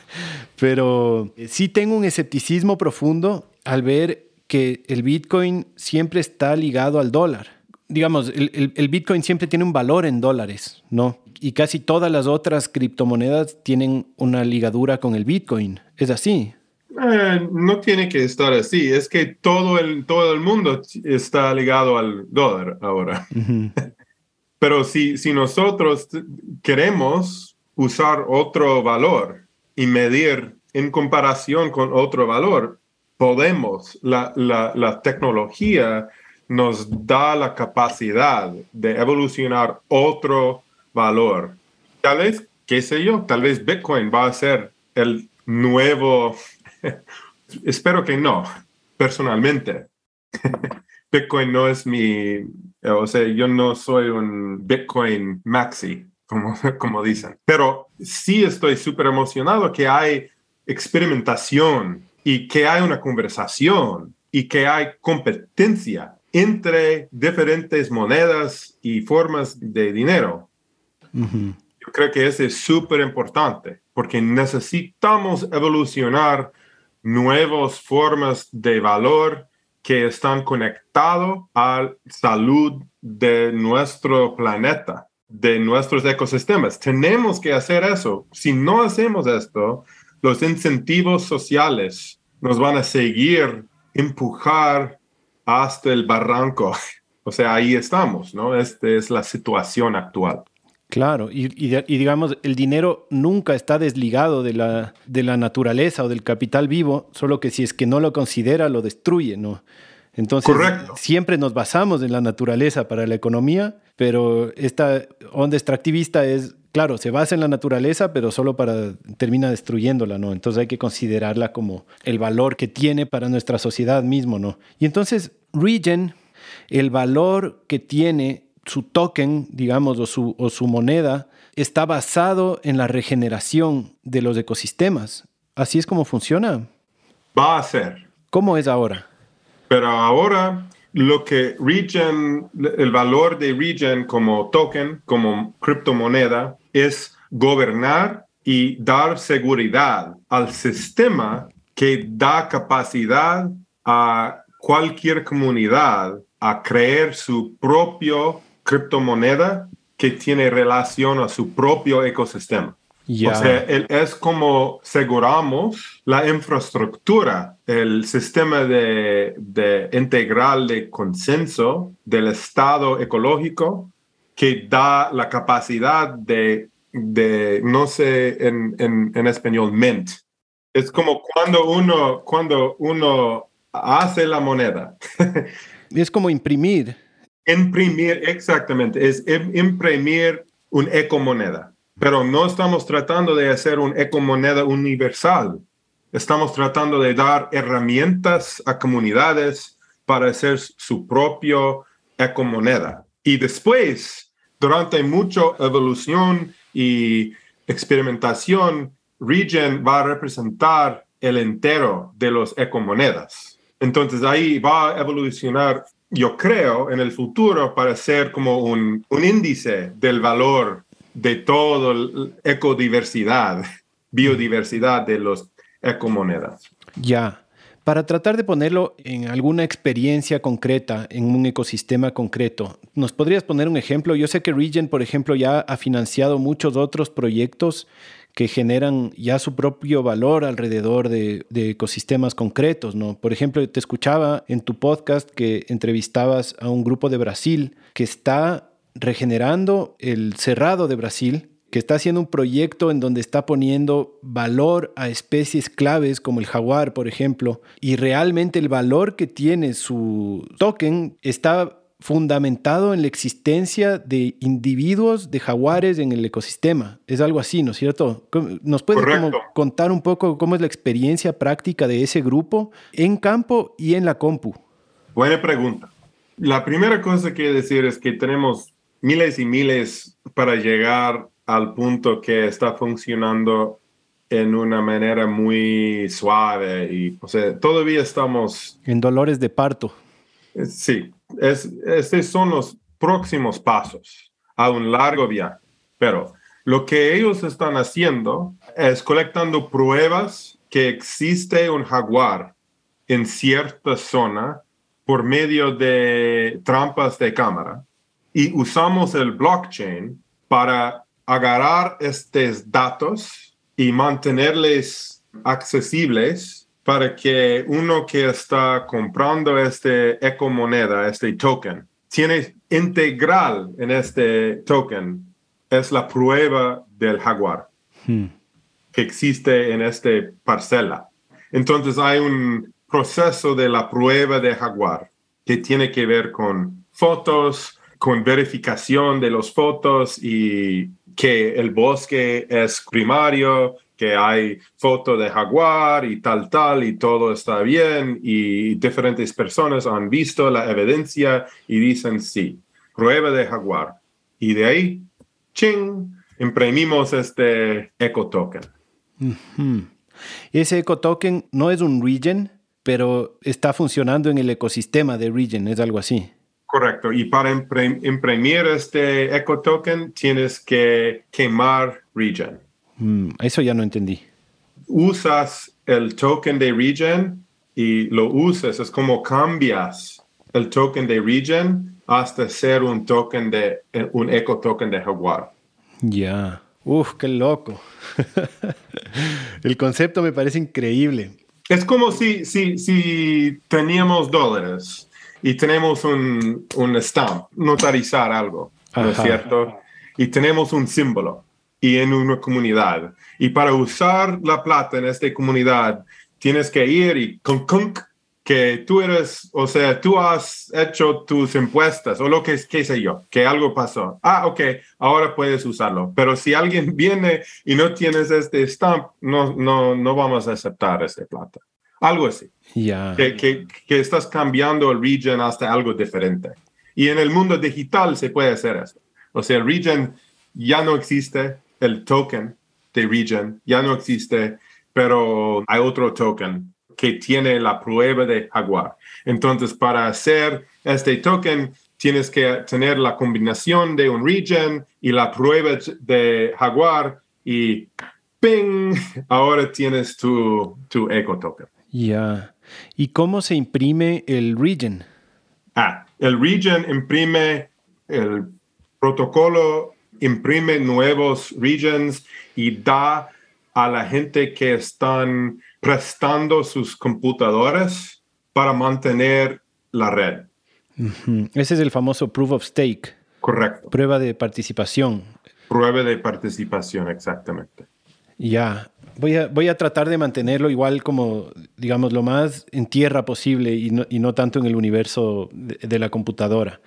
<laughs> Pero sí tengo un escepticismo profundo al ver que el Bitcoin siempre está ligado al dólar. Digamos, el, el Bitcoin siempre tiene un valor en dólares, ¿no? Y casi todas las otras criptomonedas tienen una ligadura con el Bitcoin. ¿Es así? Eh, no tiene que estar así, es que todo el, todo el mundo está ligado al dólar ahora. <laughs> Pero si, si nosotros queremos usar otro valor y medir en comparación con otro valor, podemos. La, la, la tecnología nos da la capacidad de evolucionar otro valor. Tal vez, qué sé yo, tal vez Bitcoin va a ser el nuevo <laughs> Espero que no, personalmente. <laughs> Bitcoin no es mi, o sea, yo no soy un Bitcoin maxi, como, <laughs> como dicen, pero sí estoy súper emocionado que hay experimentación y que hay una conversación y que hay competencia entre diferentes monedas y formas de dinero. Yo creo que eso es súper importante porque necesitamos evolucionar nuevas formas de valor que están conectados a la salud de nuestro planeta, de nuestros ecosistemas. Tenemos que hacer eso. Si no hacemos esto, los incentivos sociales nos van a seguir empujar hasta el barranco. <laughs> O sea, ahí estamos, ¿no? Esta es la situación actual. Claro, y, digamos, el dinero nunca está desligado de la, de la naturaleza o del capital vivo, solo que si es que no lo considera, lo destruye, ¿no? Entonces, siempre nos basamos en la naturaleza para la economía, pero esta onda extractivista es, claro, se basa en la naturaleza, pero solo para termina destruyéndola, ¿no? Entonces hay que considerarla como el valor que tiene para nuestra sociedad mismo, ¿no? Y entonces, Regen, el valor que tiene su token, digamos, o su, o su moneda, está basado en la regeneración de los ecosistemas. ¿Así es como funciona? Va a ser. ¿Cómo es ahora? Pero ahora lo que Regen, el valor de Regen como token, como criptomoneda, es gobernar y dar seguridad al sistema que da capacidad a cualquier comunidad a crear su propio criptomoneda que tiene relación a su propio ecosistema. O sea, es como aseguramos la infraestructura, el sistema de, de, integral de consenso del estado ecológico que da la capacidad de, de no sé en, en, en, español, mint. Es como cuando uno, cuando uno hace la moneda. <laughs> es como imprimir. Imprimir, exactamente, es imprimir un ecomoneda. Pero no estamos tratando de hacer un ecomoneda universal. Estamos tratando de dar herramientas a comunidades para hacer su propio ecomoneda. Y después, durante mucha evolución y experimentación, Regen va a representar el entero de los ecomonedas. Entonces ahí va a evolucionar yo creo, en el futuro para ser como un, índice del valor de toda la ecodiversidad, biodiversidad de los ecomonedas. Ya. Para tratar de ponerlo en alguna experiencia concreta, en un ecosistema concreto, ¿nos podrías poner un ejemplo? Yo sé que Regen, por ejemplo, ya ha financiado muchos otros proyectos que generan ya su propio valor alrededor de, ecosistemas concretos, ¿no? Por ejemplo, te escuchaba en tu podcast que entrevistabas a un grupo de Brasil que está regenerando el cerrado de Brasil, que está haciendo un proyecto en donde está poniendo valor a especies claves como el jaguar, por ejemplo, y realmente el valor que tiene su token está fundamentado en la existencia de individuos de jaguares en el ecosistema. Es algo así, ¿no es cierto? ¿Nos puedes contar un poco cómo es la experiencia práctica de ese grupo en campo y en la compu? Buena pregunta. La primera cosa que quiero decir es que tenemos miles y miles para llegar al punto que está funcionando en una manera muy suave y, o sea, todavía estamos... En dolores de parto. Sí, es, estos son los próximos pasos a un largo viaje. Pero lo que ellos están haciendo es colectando pruebas que existe un jaguar en cierta zona por medio de trampas de cámara y usamos el blockchain para agarrar estos datos y mantenerles accesibles para que uno que está comprando este ecomoneda, este token, tiene integral en este token, es la prueba del jaguar hmm. que existe en esta parcela. Entonces hay un proceso de la prueba de jaguar que tiene que ver con fotos, con verificación de las fotos y que el bosque es primario, que hay foto de jaguar y tal, tal, y todo está bien, y diferentes personas han visto la evidencia y dicen sí, prueba de jaguar. Y de ahí, ching, imprimimos este eco token. Ese eco token no es un region, pero está funcionando en el ecosistema de region, es algo así. Correcto. Y para imprimir este eco token tienes que quemar region. Mm, eso ya no entendí. Usas el token de region y lo usas, es como cambias el token de region hasta ser un token de un eco token de Jaguar. Ya. Uf, qué loco. <laughs> el concepto me parece increíble. Es como si, si, si teníamos dólares y tenemos un, un stamp, notarizar algo, ¿no es cierto? Y tenemos un símbolo y en una comunidad. Y para usar la plata en esta comunidad, tienes que ir y con, que tú eres, o sea, tú has hecho tus impuestos o lo que, qué sé yo, que algo pasó. Ah, ok, ahora puedes usarlo. Pero si alguien <laughs> viene y no tienes este stamp, no, no, no vamos a aceptar esta plata. Algo así. ya Que, que, que, estás cambiando el region hasta algo diferente. Y en el mundo digital se puede hacer eso. O sea, el region ya no existe, el token de Region ya no existe, pero hay otro token que tiene la prueba de Jaguar. Entonces, para hacer este token, tienes que tener la combinación de un region y la prueba de Jaguar y ¡ping! Ahora tienes tu, tu eco token. Ya. ¿Y cómo se imprime el region? Ah, el region imprime el protocolo imprime nuevos regions y da a la gente que están prestando sus computadoras para mantener la red. Ese es el famoso proof of stake. Correcto. Prueba de participación. Prueba de participación, exactamente. Ya, voy a, voy a tratar de mantenerlo igual como, digamos, lo más en tierra posible y no, y no tanto en el universo de la computadora.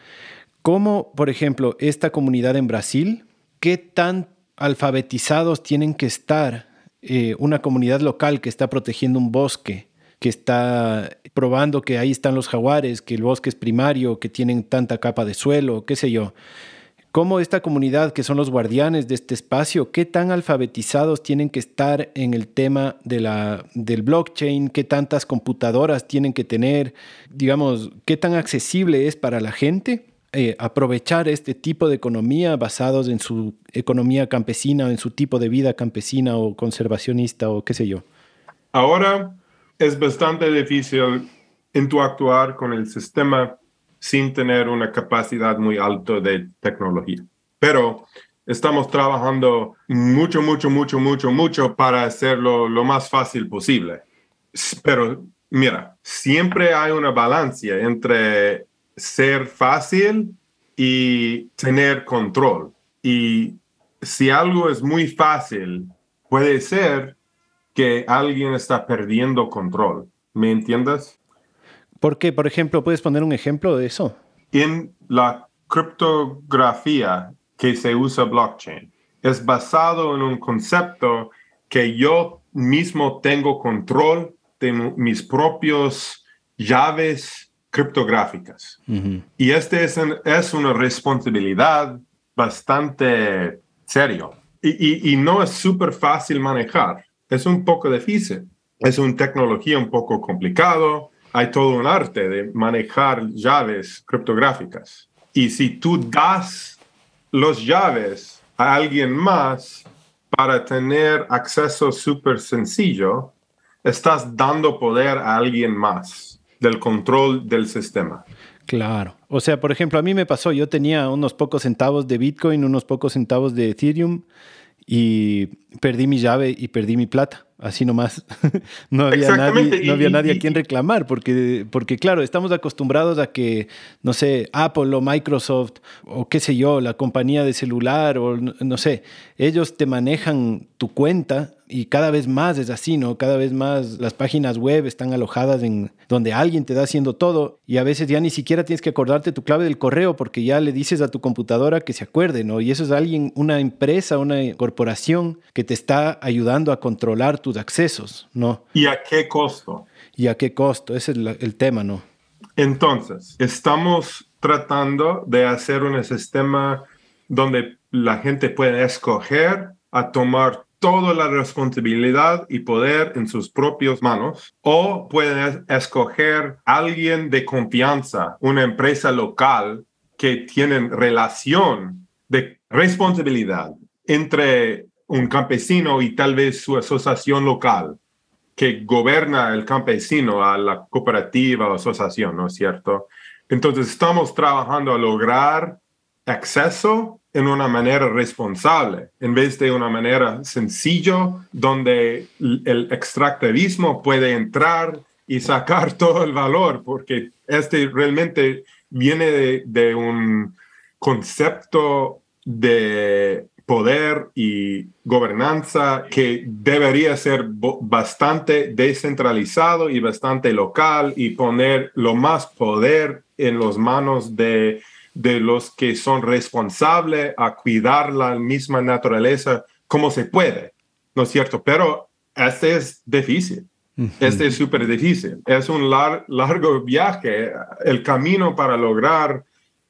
¿Cómo, por ejemplo, esta comunidad en Brasil, qué tan alfabetizados tienen que estar eh, una comunidad local que está protegiendo un bosque, que está probando que ahí están los jaguares, que el bosque es primario, que tienen tanta capa de suelo, qué sé yo? ¿Cómo esta comunidad, que son los guardianes de este espacio, qué tan alfabetizados tienen que estar en el tema de la, del blockchain? ¿Qué tantas computadoras tienen que tener? Digamos, ¿qué tan accesible es para la gente? Eh, aprovechar este tipo de economía basados en su economía campesina, en su tipo de vida campesina o conservacionista o qué sé yo? Ahora es bastante difícil interactuar con el sistema sin tener una capacidad muy alta de tecnología. Pero estamos trabajando mucho, mucho, mucho, mucho, mucho para hacerlo lo más fácil posible. Pero mira, siempre hay una balanza entre ser fácil y tener control. Y si algo es muy fácil, puede ser que alguien está perdiendo control. ¿Me entiendes? ¿Por qué? Por ejemplo, ¿puedes poner un ejemplo de eso? En la criptografía que se usa blockchain, es basado en un concepto que yo mismo tengo control de mis propios llaves criptográficas. Y este es, es, una responsabilidad bastante serio. Y, y no es súper fácil manejar. Es un poco difícil. Es una tecnología un poco complicado. Hay todo un arte de manejar llaves criptográficas. Y si tú das los llaves a alguien más para tener acceso súper sencillo, estás dando poder a alguien más del control del sistema. Claro. O sea, por ejemplo, a mí me pasó, yo tenía unos pocos centavos de Bitcoin, unos pocos centavos de Ethereum y perdí mi llave y perdí mi plata así nomás. <laughs> no había nadie, no había nadie a quien reclamar, porque, porque claro, estamos acostumbrados a que, no sé, Apple o Microsoft o qué sé yo, la compañía de celular o no sé, ellos te manejan tu cuenta y cada vez más es así, ¿no? Cada vez más las páginas web están alojadas en donde alguien te da haciendo todo y a veces ya ni siquiera tienes que acordarte tu clave del correo porque ya le dices a tu computadora que se acuerde, ¿no? Y eso es alguien, una empresa, una corporación que te está ayudando a controlar tus accesos, ¿no? ¿Y a qué costo? ¿Y a qué costo? Ese es el tema, ¿no? Entonces, estamos tratando de hacer un sistema donde la gente puede escoger a tomar toda la responsabilidad y poder en sus propias manos o pueden escoger alguien de confianza, una empresa local que tienen relación de responsabilidad entre un campesino y tal vez su asociación local que gobierna el campesino a la cooperativa o asociación, ¿no es cierto? Entonces estamos trabajando a lograr acceso en una manera responsable, en vez de una manera sencillo, donde el extractivismo puede entrar y sacar <laughs> todo el valor, porque este realmente viene de un concepto de poder y gobernanza que debería ser bastante descentralizado y bastante local y poner lo más poder en las manos de de los que son responsables a cuidar la misma naturaleza como se puede, ¿no es cierto? Pero este es difícil. Este es súper difícil. Es un largo viaje. El camino para lograr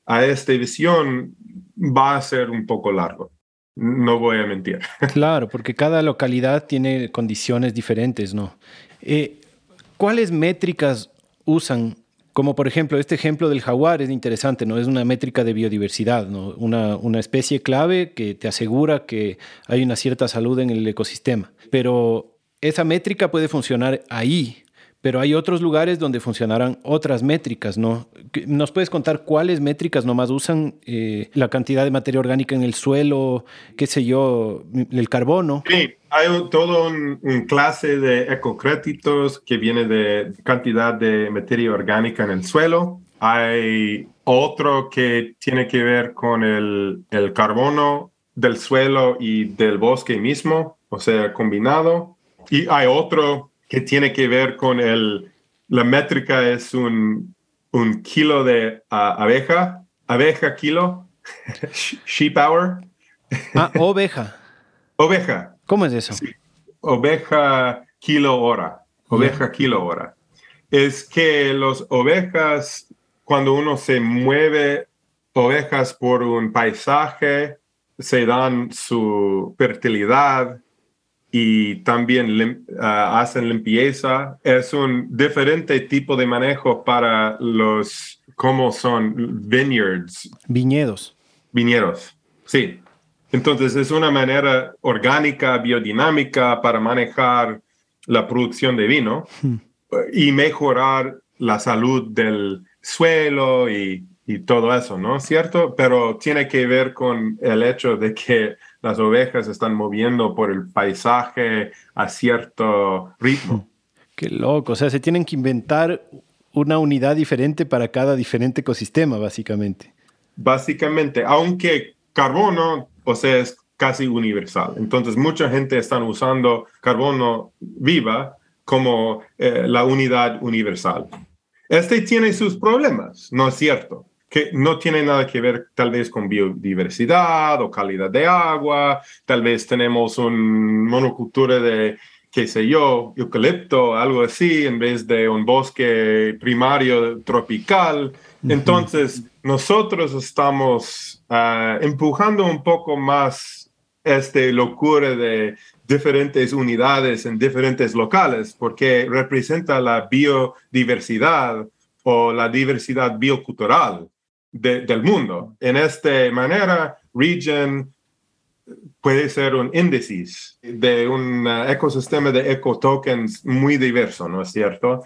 a esta visión va a ser un poco largo. No voy a mentir. <laughs> Claro, porque cada localidad tiene condiciones diferentes, ¿no? Eh, ¿Cuáles métricas usan como por ejemplo, este ejemplo del jaguar es interesante, ¿no? Es una métrica de biodiversidad, ¿no? Una, una especie clave que te asegura que hay una cierta salud en el ecosistema. Pero esa métrica puede funcionar ahí, pero hay otros lugares donde funcionarán otras métricas, ¿no? ¿Nos puedes contar cuáles métricas nomás usan eh, la cantidad de materia orgánica en el suelo, qué sé yo, el carbono? Sí, hay todo un, clase de ecocréditos que viene de cantidad de materia orgánica en el suelo. Hay otro que tiene que ver con el, el carbono del suelo y del bosque mismo, o sea, combinado. Y hay otro que tiene que ver con el, la métrica es un, un kilo de ah, abeja, abeja kilo, <laughs> sheep hour. Ah, oveja. <laughs> oveja. ¿Cómo es eso? Oveja kilo hora, oveja kilo hora. Es que las ovejas, cuando uno se mueve ovejas por un paisaje, se dan su fertilidad, y también ah, hacen limpieza. Es un diferente tipo de manejo para los cómo son vineyards. Viñedos. Viñedos, sí. Entonces es una manera orgánica, biodinámica para manejar la producción de vino hmm. y mejorar la salud del suelo y, y todo eso, ¿no? ¿Cierto? Pero tiene que ver con el hecho de que las ovejas están moviendo por el paisaje a cierto ritmo. <laughs> Qué loco, o sea, se tienen que inventar una unidad diferente para cada diferente ecosistema, básicamente. Básicamente, aunque carbono, o sea, es casi universal. Entonces, mucha gente está usando carbono viva como eh, la unidad universal. Este tiene sus problemas, ¿no es cierto? Que no tiene nada que ver tal vez con biodiversidad o calidad de agua, tal vez tenemos un monocultura de, qué sé yo, eucalipto, algo así, en vez de un bosque primario tropical. Entonces, nosotros estamos ah, empujando un poco más esta locura de diferentes unidades en diferentes locales, porque representa la biodiversidad o la diversidad biocultural del mundo. En esta manera, Region puede ser un índice de un uh, ecosistema de ecotokens muy diverso, ¿no es cierto?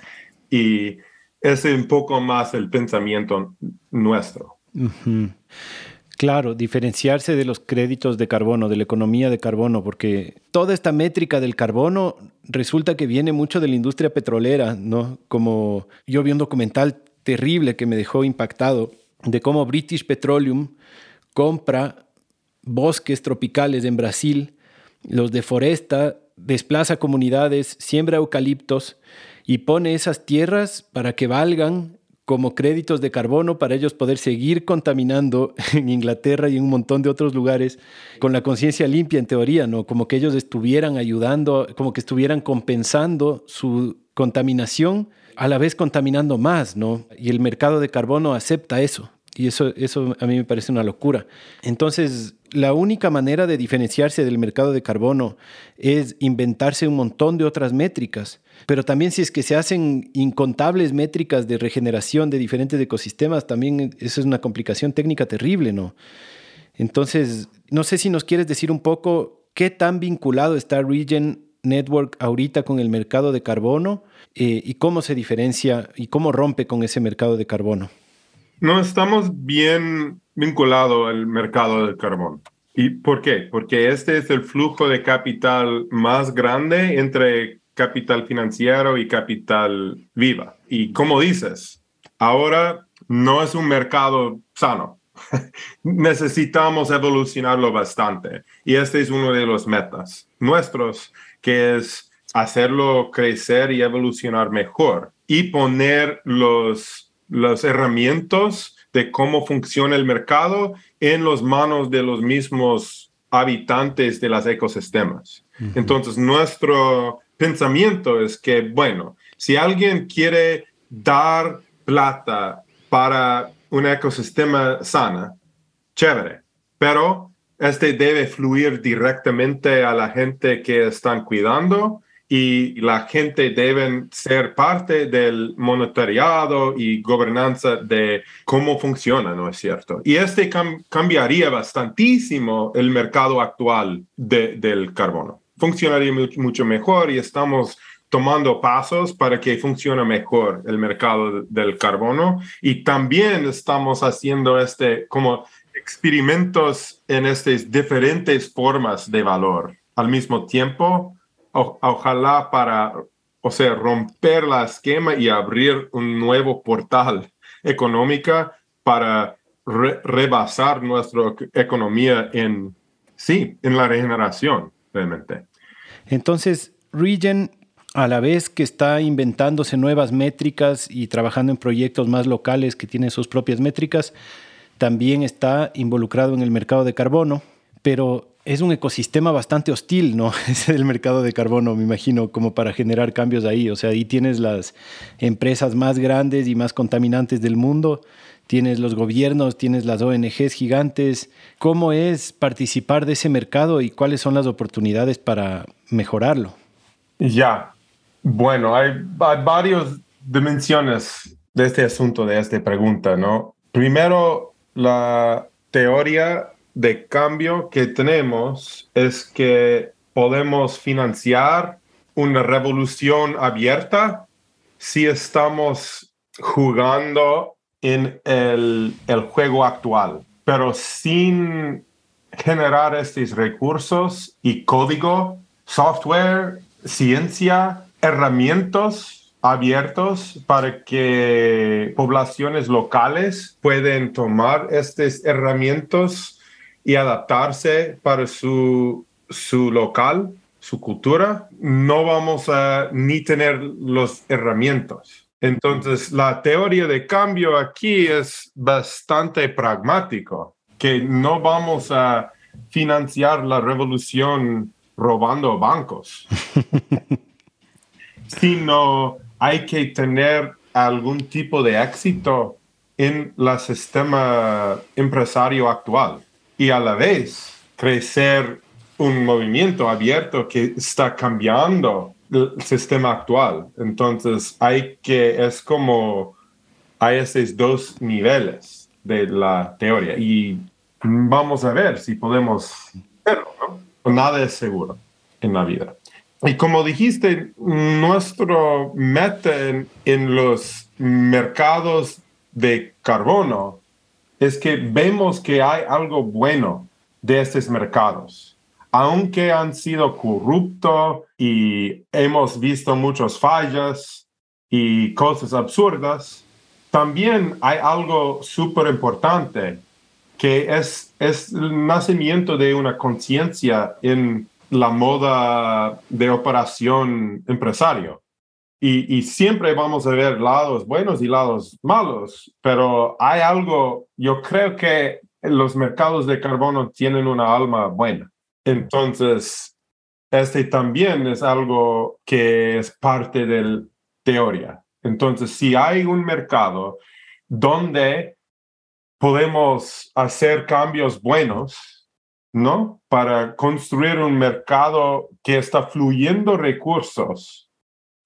Y es un poco más el pensamiento nuestro. Claro, diferenciarse de los créditos de carbono, de la economía de carbono, porque toda esta métrica del carbono resulta que viene mucho de la industria petrolera, ¿no? Como yo vi un documental terrible que me dejó impactado de cómo British Petroleum compra bosques tropicales en Brasil, los deforesta, desplaza comunidades, siembra eucaliptos y pone esas tierras para que valgan como créditos de carbono para ellos poder seguir contaminando <laughs> en Inglaterra y en un montón de otros lugares con la conciencia limpia en teoría, ¿no? Como que ellos estuvieran ayudando, como que estuvieran compensando su contaminación a la vez contaminando más, ¿no? Y el mercado de carbono acepta eso. Y eso, eso a mí me parece una locura. Entonces, la única manera de diferenciarse del mercado de carbono es inventarse un montón de otras métricas. Pero también si es que se hacen incontables métricas de regeneración de diferentes ecosistemas, también eso es una complicación técnica terrible, ¿no? Entonces, no sé si nos quieres decir un poco qué tan vinculado está Regen Network ahorita con el mercado de carbono eh, y cómo se diferencia y cómo rompe con ese mercado de carbono. No estamos bien vinculados al mercado del carbón. ¿Y por qué? Porque este es el flujo de capital más grande entre capital financiero y capital viva. Y como dices, ahora no es un mercado sano. <laughs> Necesitamos evolucionarlo bastante. Y este es uno de los metas nuestros, que es hacerlo crecer y evolucionar mejor y poner los, los herramientas de cómo funciona el mercado en las manos de los mismos habitantes de los ecosistemas. Entonces, nuestro pensamiento es que, bueno, si alguien quiere dar plata para un ecosistema sana, chévere, pero este debe fluir directamente a la gente que están cuidando y la gente deben ser parte del monitoreado y gobernanza de cómo funciona, ¿no es cierto? Y este cambiaría bastantísimo el mercado actual del carbono. Funcionaría mucho mejor y estamos tomando pasos para que funcione mejor el mercado del carbono y también estamos haciendo este como experimentos en estas diferentes formas de valor al mismo tiempo ojalá para, o sea, romper la esquema y abrir un nuevo portal económica para rebasar nuestra economía en, sí, en la regeneración, realmente. Entonces, Regen, a la vez que está inventándose nuevas métricas y trabajando en proyectos más locales que tienen sus propias métricas, también está involucrado en el mercado de carbono, pero es un ecosistema bastante hostil, ¿no? <laughs> Es el mercado de carbono, me imagino, como para generar cambios ahí. O sea, ahí tienes las empresas más grandes y más contaminantes del mundo, tienes los gobiernos, tienes las ONGs gigantes. ¿Cómo es participar de ese mercado y cuáles son las oportunidades para mejorarlo? Ya, bueno, hay, varias dimensiones de este asunto, de esta pregunta, ¿no? Primero, la teoría de cambio que tenemos es que podemos financiar una revolución abierta si estamos jugando en el, juego actual, pero sin generar estos recursos y código, software, ciencia, herramientas abiertos para que poblaciones locales pueden tomar estas herramientas y adaptarse para su, su local, su cultura, no vamos a ni tener las herramientas. Entonces, la teoría de cambio aquí es bastante pragmático, que no vamos a financiar la revolución robando bancos, <laughs> sino hay que tener algún tipo de éxito en el sistema empresario actual y a la vez crecer un movimiento abierto que está cambiando el sistema actual. Entonces hay que, es como, hay esos dos niveles de la teoría y vamos a ver si podemos hacerlo. Nada es seguro en la vida. Y como dijiste, nuestro meta en, los mercados de carbono es que vemos que hay algo bueno de estos mercados. Aunque han sido corruptos y hemos visto muchas fallas y cosas absurdas, también hay algo súper importante que es, es el nacimiento de una conciencia en la moda de operación empresario. Y, siempre vamos a ver lados buenos y lados malos, pero hay algo, yo creo que los mercados de carbono tienen una alma buena. Entonces, este también es algo que es parte de la teoría. Entonces, si hay un mercado donde podemos hacer cambios buenos, ¿no? Para construir un mercado que está fluyendo recursos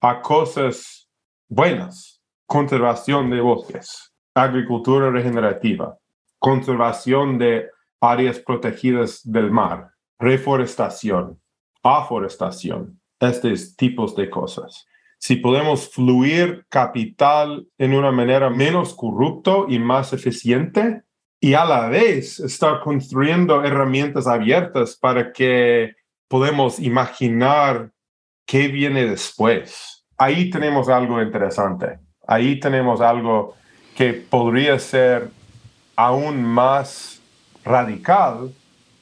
a cosas buenas, conservación de bosques, agricultura regenerativa, conservación de áreas protegidas del mar, reforestación, aforestación, estos tipos de cosas. Si podemos fluir capital en una manera menos corrupto y más eficiente, y a la vez estar construyendo herramientas abiertas para que podemos imaginar qué viene después. Ahí tenemos algo interesante. Ahí tenemos algo que podría ser aún más radical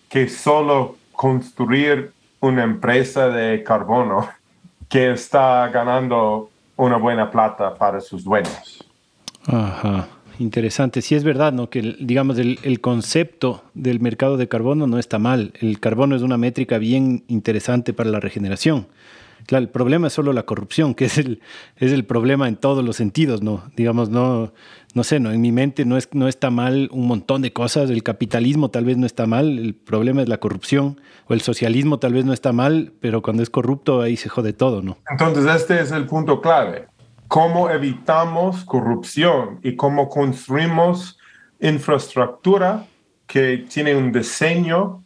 que solo construir una empresa de carbono que está ganando una buena plata para sus dueños. Ajá, interesante. Sí es verdad, ¿no? Que digamos el, concepto del mercado de carbono no está mal. El carbono es una métrica bien interesante para la regeneración. El problema es solo la corrupción, que es el, es el problema en todos los sentidos, ¿no? Digamos, no, no sé, no, en mi mente no, es, no está mal un montón de cosas, el capitalismo tal vez no está mal, el problema es la corrupción, o el socialismo tal vez no está mal, pero cuando es corrupto ahí se jode todo, ¿no? Entonces este es el punto clave, cómo evitamos corrupción y cómo construimos infraestructura que tiene un diseño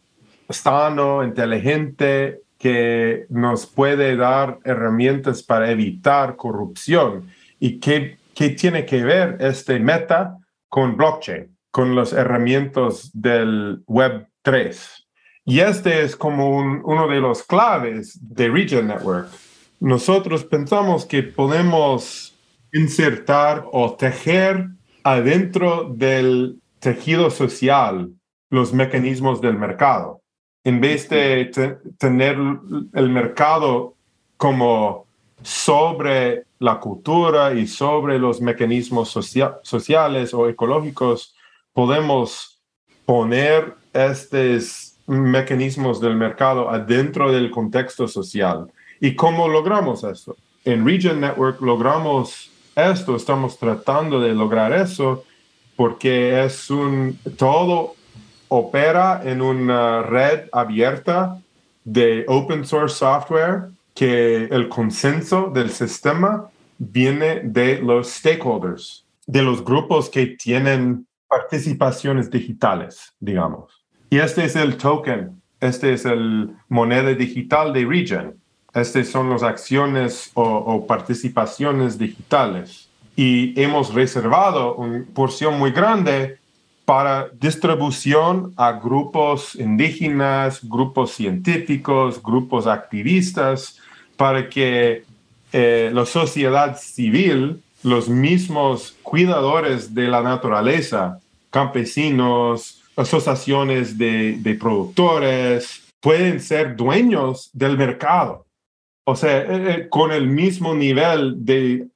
sano, inteligente, que nos puede dar herramientas para evitar corrupción. ¿Y qué, qué tiene que ver este meta con blockchain, con las herramientas del Web 3? Y este es como uno de los claves de Region Network. Nosotros pensamos que podemos insertar o tejer adentro del tejido social los mecanismos del mercado en vez de tener el mercado como sobre la cultura y sobre los mecanismos sociales o ecológicos, podemos poner estos mecanismos del mercado adentro del contexto social. ¿Y cómo logramos eso? En Region Network logramos esto, estamos tratando de lograr eso porque es un todo opera en una red abierta de open source software que el consenso del sistema viene de los stakeholders, de los grupos que tienen participaciones digitales, digamos. Y este es el token, este es el moneda digital de Regen. Estas son las acciones o, participaciones digitales. Y hemos reservado una porción muy grande para distribución a grupos indígenas, grupos científicos, grupos activistas, para que eh, la sociedad civil, los mismos cuidadores de la naturaleza, campesinos, asociaciones de, de productores, pueden ser dueños del mercado. O sea, eh, eh, con el mismo nivel de,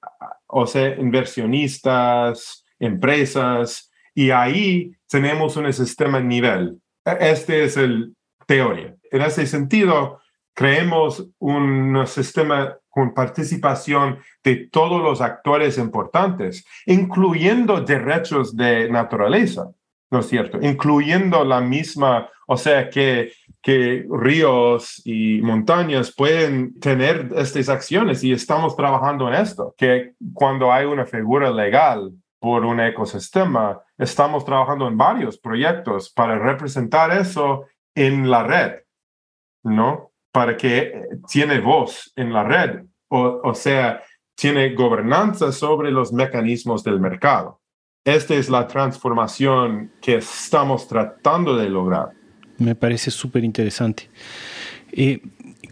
o sea, inversionistas, empresas, y ahí tenemos un sistema nivel. Este es el teoría. En ese sentido, creemos un sistema con participación de todos los actores importantes, incluyendo derechos de naturaleza, ¿no es cierto? Incluyendo la misma, o sea, que, que ríos y montañas pueden tener estas acciones y estamos trabajando en esto, que cuando hay una figura legal por un ecosistema, estamos trabajando en varios proyectos para representar eso en la red, ¿no? Para que tiene voz en la red, o, o sea, tiene gobernanza sobre los mecanismos del mercado. Esta es la transformación que estamos tratando de lograr. Me parece súper interesante. Eh,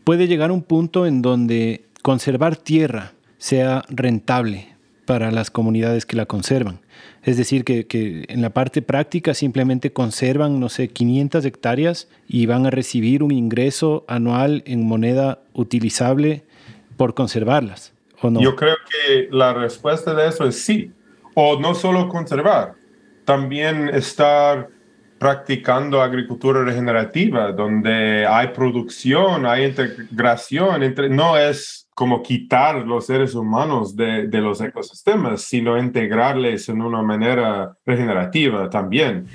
puede llegar un punto en donde conservar tierra sea rentable para las comunidades que la conservan. Es decir, que, en la parte práctica simplemente conservan, no sé, 500 hectáreas y van a recibir un ingreso anual en moneda utilizable por conservarlas. ¿o no? Yo creo que la respuesta de eso es sí. O no solo conservar, también estar practicando agricultura regenerativa, donde hay producción, hay integración, entre, no es como quitar los seres humanos de, de, los ecosistemas, sino integrarles en una manera regenerativa también.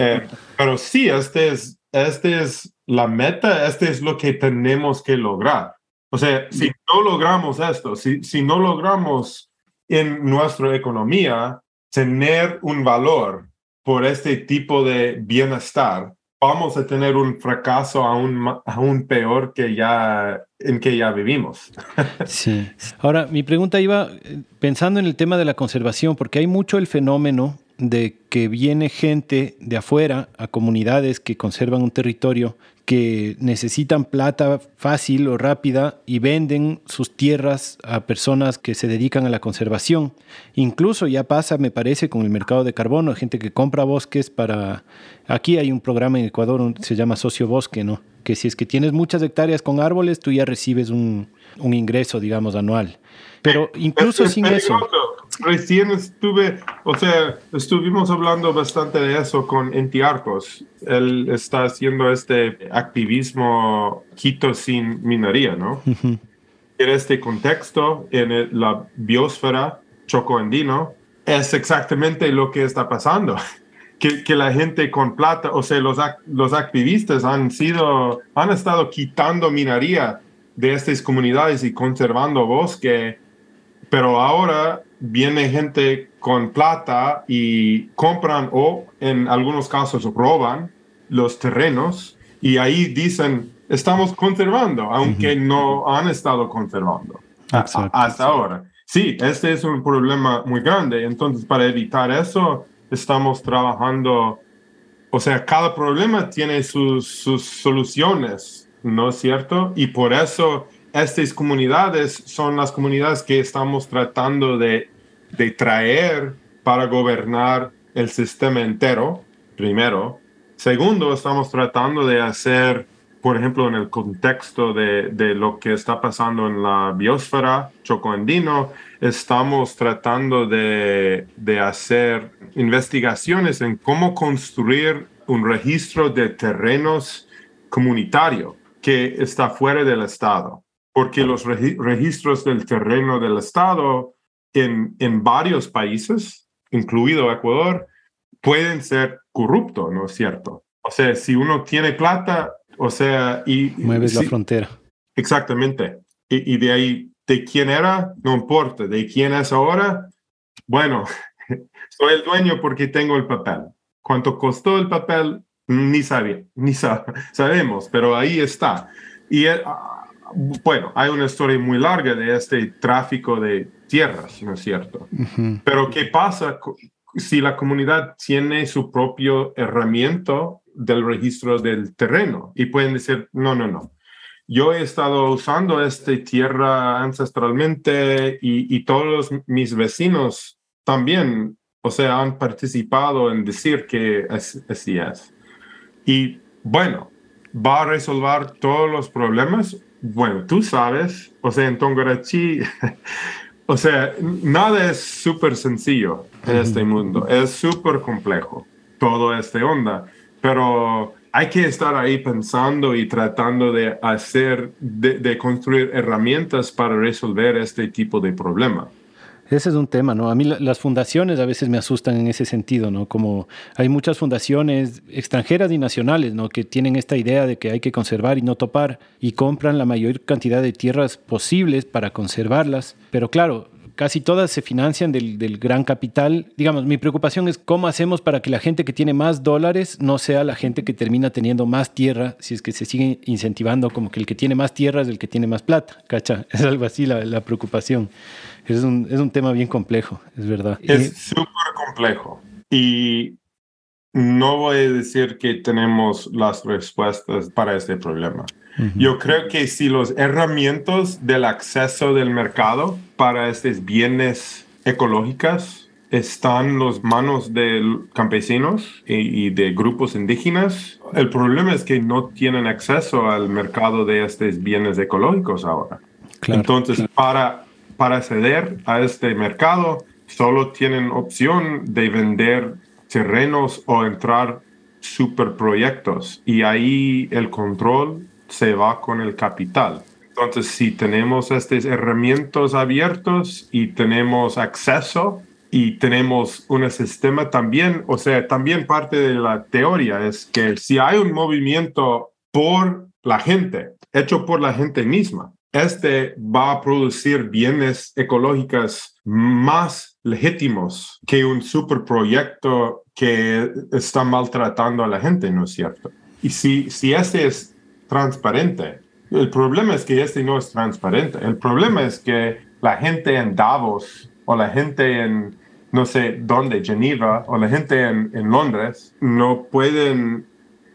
Eh, pero sí, este es, este es la meta, este es lo que tenemos que lograr. O sea, si no logramos esto, si, si no logramos en nuestra economía tener un valor por este tipo de bienestar, vamos a tener un fracaso aún, aún peor que ya en que ya vivimos. <laughs> Sí. Ahora, mi pregunta iba eh, pensando en el tema de la conservación, porque hay mucho el fenómeno de que viene gente de afuera a comunidades que conservan un territorio que necesitan plata fácil o rápida y venden sus tierras a personas que se dedican a la conservación. Incluso ya pasa, me parece, con el mercado de carbono, gente que compra bosques para... Aquí hay un programa en Ecuador, se llama Socio Bosque, ¿no? Que si es que tienes muchas hectáreas con árboles, tú ya recibes un, un ingreso, digamos, anual. Pero incluso sin eso recién estuve, o sea, estuvimos hablando bastante de eso con Entiarcos. Él está haciendo este activismo Quito sin minería, ¿no? En este contexto, en la biosfera chocoandino, es exactamente lo que está pasando. <laughs> Que, que, la gente con plata, o sea, los, los activistas han sido, han estado quitando minería de estas comunidades y conservando bosque, pero ahora viene gente con plata y compran o en algunos casos roban los terrenos y ahí dicen, estamos conservando, aunque no han estado conservando hasta ahora. Sí, este es un problema muy grande. Entonces, para evitar eso, estamos trabajando, o sea, cada problema tiene sus, sus soluciones, ¿no es cierto? Y por eso estas comunidades son las comunidades que estamos tratando de, de traer para gobernar el sistema entero, primero. Segundo, estamos tratando de hacer, por ejemplo, en el contexto de, de lo que está pasando en la biosfera chocoandino, estamos tratando de, de hacer investigaciones en cómo construir un registro de terrenos comunitario que está fuera del Estado porque los registros del terreno del Estado en, en varios países, incluido Ecuador, pueden ser corruptos, ¿no es cierto? O sea, si uno tiene plata, o sea, y... Mueves la frontera. Exactamente. Y, y, de ahí, de quién era, no importa. De quién es ahora, bueno, <laughs> Soy el dueño porque tengo el papel. ¿Cuánto costó el papel? Ni sabía, ni <laughs> sabemos, pero ahí está. Y bueno, hay una historia muy larga de este tráfico de tierras, ¿no es cierto? Pero ¿qué pasa si la comunidad tiene su propio herramienta del registro del terreno? Y pueden decir, no, no, no. Yo he estado usando esta tierra ancestralmente y, y todos mis vecinos también, o sea, han participado en decir que así es. Y bueno, ¿va a resolver todos los problemas? Bueno, tú sabes, o sea, en Tongarachi, <laughs> o sea, nada es súper sencillo en este mundo, es súper complejo, todo este onda, pero hay que estar ahí pensando y tratando de hacer, de, de construir herramientas para resolver este tipo de problema. Ese es un tema, ¿no? A mí las fundaciones a veces me asustan en ese sentido, ¿no? Como hay muchas fundaciones extranjeras y nacionales, ¿no? Que tienen esta idea de que hay que conservar y no topar y compran la mayor cantidad de tierras posibles para conservarlas. Pero claro, casi todas se financian del, del, gran capital. Digamos, mi preocupación es cómo hacemos para que la gente que tiene más dólares no sea la gente que termina teniendo más tierra, si es que se sigue incentivando como que el que tiene más tierra es el que tiene más plata, ¿cacha? <laughs> Es algo así la, la preocupación. Es un, es un, tema bien complejo, es verdad. Es súper complejo. Y no voy a decir que tenemos las respuestas para este problema. Yo creo que si los herramientas del acceso del mercado para estos bienes ecológicos están en las manos de campesinos y, de grupos indígenas, el problema es que no tienen acceso al mercado de estos bienes ecológicos ahora. Entonces, Para, para acceder a este mercado, solo tienen opción de vender terrenos o entrar superproyectos y ahí el control se va con el capital. Entonces, si tenemos estas herramientas abiertos y tenemos acceso y tenemos un sistema también, o sea, también parte de la teoría es que si hay un movimiento por la gente, hecho por la gente misma, este va a producir bienes ecológicos más legítimos que un superproyecto que está maltratando a la gente, ¿no es cierto? Y si, si este es transparente. El problema es que este no es transparente. El problema es que la gente en Davos o la gente en no sé dónde, Geneva o la gente en, en Londres no pueden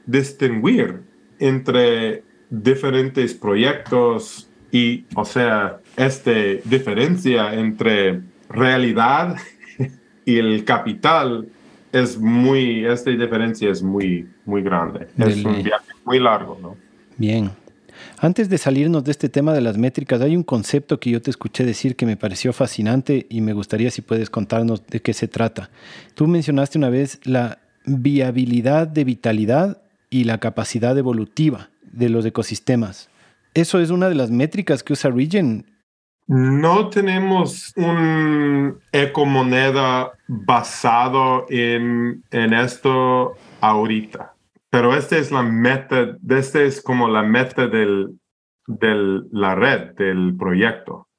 distinguir entre diferentes proyectos y, o sea, esta diferencia entre realidad <laughs> y el capital es muy, esta diferencia es muy, muy grande. Es un viaje muy largo, ¿no? Bien. Antes de salirnos de este tema de las métricas, hay un concepto que yo te escuché decir que me pareció fascinante y me gustaría si puedes contarnos de qué se trata. Tú mencionaste una vez la viabilidad de vitalidad y la capacidad evolutiva de los ecosistemas. ¿Eso es una de las métricas que usa Regen? No tenemos un ecomoneda basado en, en esto ahorita. Pero esta es la meta, esta es como la meta de la red, del proyecto.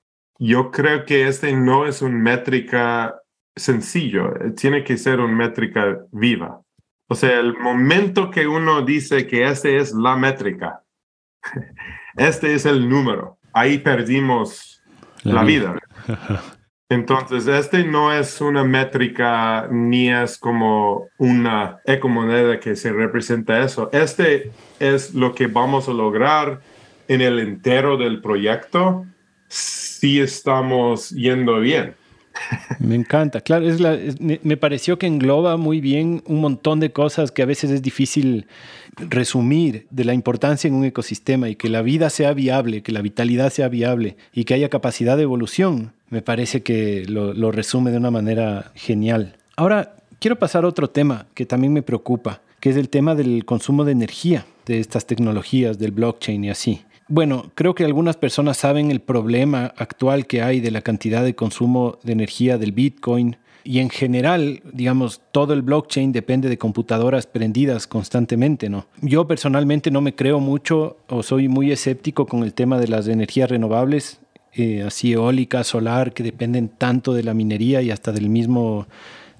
Yo creo que este no es una métrica sencillo, tiene que ser una métrica viva. O sea, el momento que uno dice que esta es la métrica, <laughs> este es el número, ahí perdimos la, vida. <laughs> Entonces, este no es una métrica ni es como una ecomoneda que se representa eso. Este es lo que vamos a lograr en el entero del proyecto si estamos yendo bien. <laughs> Me encanta, claro, es la, me pareció que engloba muy bien un montón de cosas que a veces es difícil resumir de la importancia en un ecosistema y que la vida sea viable, que la vitalidad sea viable y que haya capacidad de evolución. Me parece que lo, resume de una manera genial. Ahora, quiero pasar a otro tema que también me preocupa, que es el tema del consumo de energía de estas tecnologías, del blockchain y así. Bueno, creo que algunas personas saben el problema actual que hay de la cantidad de consumo de energía del Bitcoin y en general, digamos, todo el blockchain depende de computadoras prendidas constantemente, ¿no? Yo personalmente no me creo mucho o soy muy escéptico con el tema de las energías renovables, eh, así eólica, solar, que dependen tanto de la minería y hasta del mismo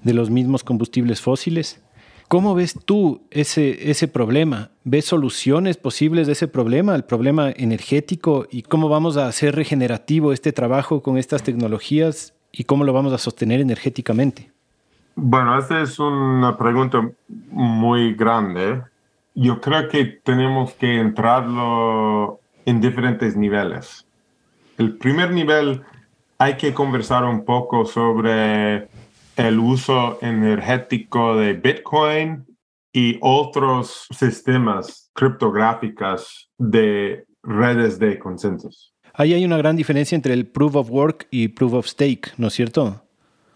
de los mismos combustibles fósiles. ¿Cómo ves tú ese, ese problema? ¿Ves soluciones posibles de ese problema, el problema energético? ¿Y cómo vamos a hacer regenerativo este trabajo con estas tecnologías y cómo lo vamos a sostener energéticamente? Bueno, esta es una pregunta muy grande. Yo creo que tenemos que entrarlo en diferentes niveles. El primer nivel, hay que conversar un poco sobre el uso energético de Bitcoin y otros sistemas criptográficos de redes de consensos. Ahí hay una gran diferencia entre el proof of work y proof of stake, ¿no es cierto?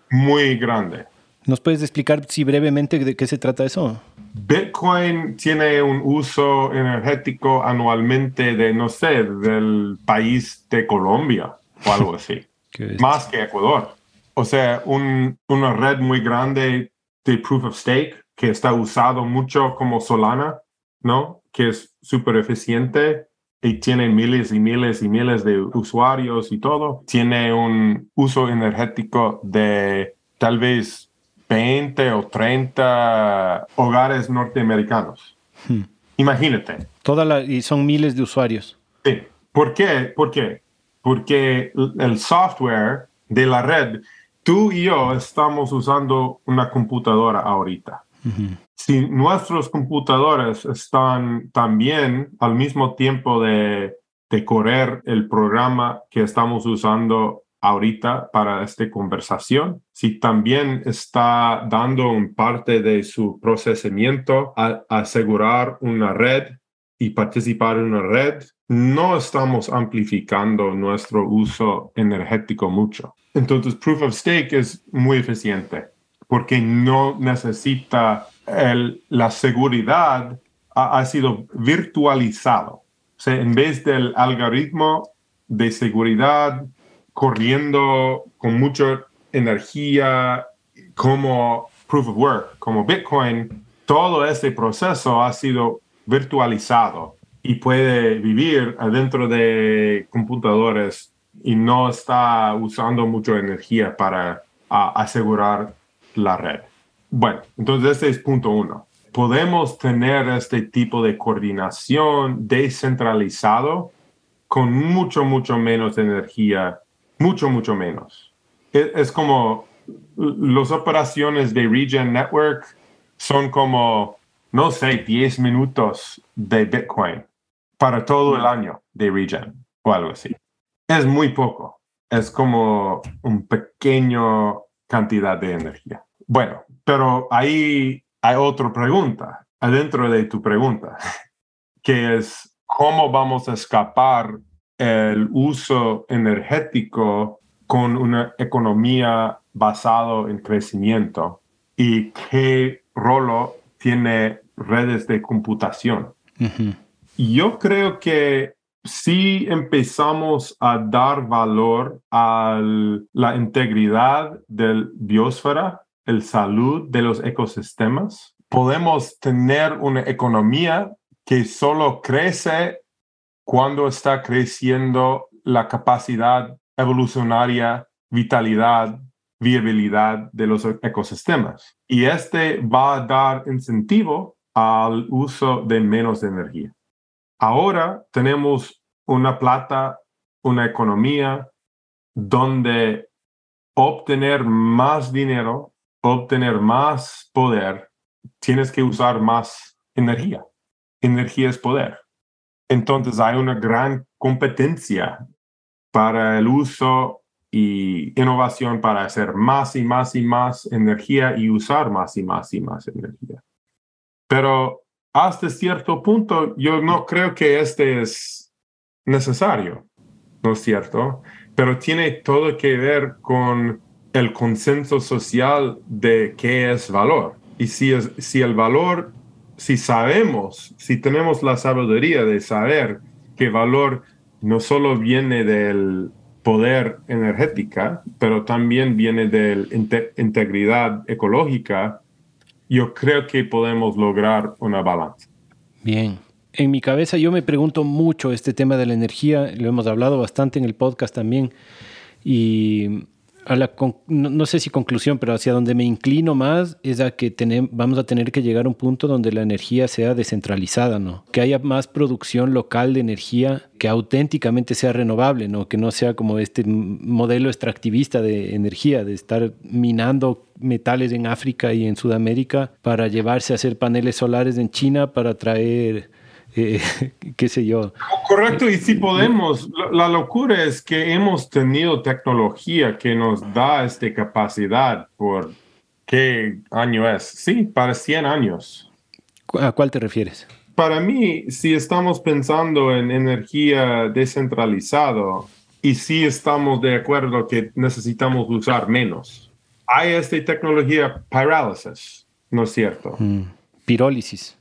Muy grande. ¿Nos puedes explicar si brevemente de qué se trata eso? Bitcoin tiene un uso energético anualmente de, no sé, del país de Colombia o algo así. <laughs> Más que Ecuador. O sea, una red muy grande de proof of stake que está usado mucho como Solana, ¿no? Que es súper eficiente y tiene miles y miles y miles de usuarios y todo. Tiene un uso energético de tal vez 20 o 30 hogares norteamericanos. Hmm. Imagínate. Toda y son miles de usuarios. Sí. ¿Por qué? ¿Por qué? Porque el software de la red tú y yo estamos usando una computadora ahorita. Si nuestros computadores están también al mismo tiempo de, de correr el programa que estamos usando ahorita para esta conversación, si también está dando un parte de su procesamiento a asegurar una red y participar en una red, no estamos amplificando nuestro uso energético mucho. Entonces, Proof of Stake es muy eficiente porque no necesita la seguridad, ha, sido virtualizado. En vez del algoritmo de seguridad corriendo con mucha energía como Proof of Work, como Bitcoin, todo este proceso ha sido virtualizado y puede vivir adentro de computadores y no está usando mucha energía para asegurar la red. Bueno, entonces este es punto uno. Podemos tener este tipo de coordinación descentralizado con mucho, mucho menos energía, mucho, mucho menos. Es, como las operaciones de Regen Network son como, no sé, 10 minutos de Bitcoin para todo el año de Regen o algo así. Es muy poco. Es como un pequeño cantidad de energía. Bueno, pero ahí hay otra pregunta, adentro de tu pregunta, <laughs> que es cómo vamos a escapar el uso energético con una economía basada en crecimiento y qué rol tiene redes de computación. Yo creo que si empezamos a dar valor a la integridad del biosfera, el salud de los ecosistemas, podemos tener una economía que solo crece cuando está creciendo la capacidad evolucionaria, vitalidad, viabilidad de los ecosistemas. Y este va a dar incentivo al uso de menos energía. Ahora tenemos una plata, una economía donde obtener más dinero, obtener más poder, tienes que usar más energía. Energía es poder. Entonces hay una gran competencia para el uso y innovación para hacer más y más y más energía y usar más y más y más energía. Pero hasta cierto punto yo no creo que este es necesario, ¿no es cierto? Pero tiene todo que ver con el consenso social de qué es valor. Y si, es, si el valor, si sabemos, si tenemos la sabiduría de saber que valor no solo viene del poder energética, pero también viene de la integridad ecológica, yo creo que podemos lograr una balanza. Bien. En mi cabeza yo me pregunto mucho este tema de la energía, lo hemos hablado bastante en el podcast también, y a la no, sé si conclusión, pero hacia donde me inclino más es a que tenemos, vamos a tener que llegar a un punto donde la energía sea descentralizada, ¿no? Que haya más producción local de energía que auténticamente sea renovable, ¿no? Que no sea como este modelo extractivista de energía, de estar minando metales en África y en Sudamérica para llevarse a hacer paneles solares en China para traer eh, <laughs> qué sé yo. Correcto, y si podemos, la locura es que hemos tenido tecnología que nos da esta capacidad por, ¿qué año es? Sí, para 100 años. ¿A cuál te refieres? Para mí, si estamos pensando en energía descentralizada y si estamos de acuerdo que necesitamos usar menos, hay esta tecnología pyrálisis, ¿no es cierto? Mm, pirólisis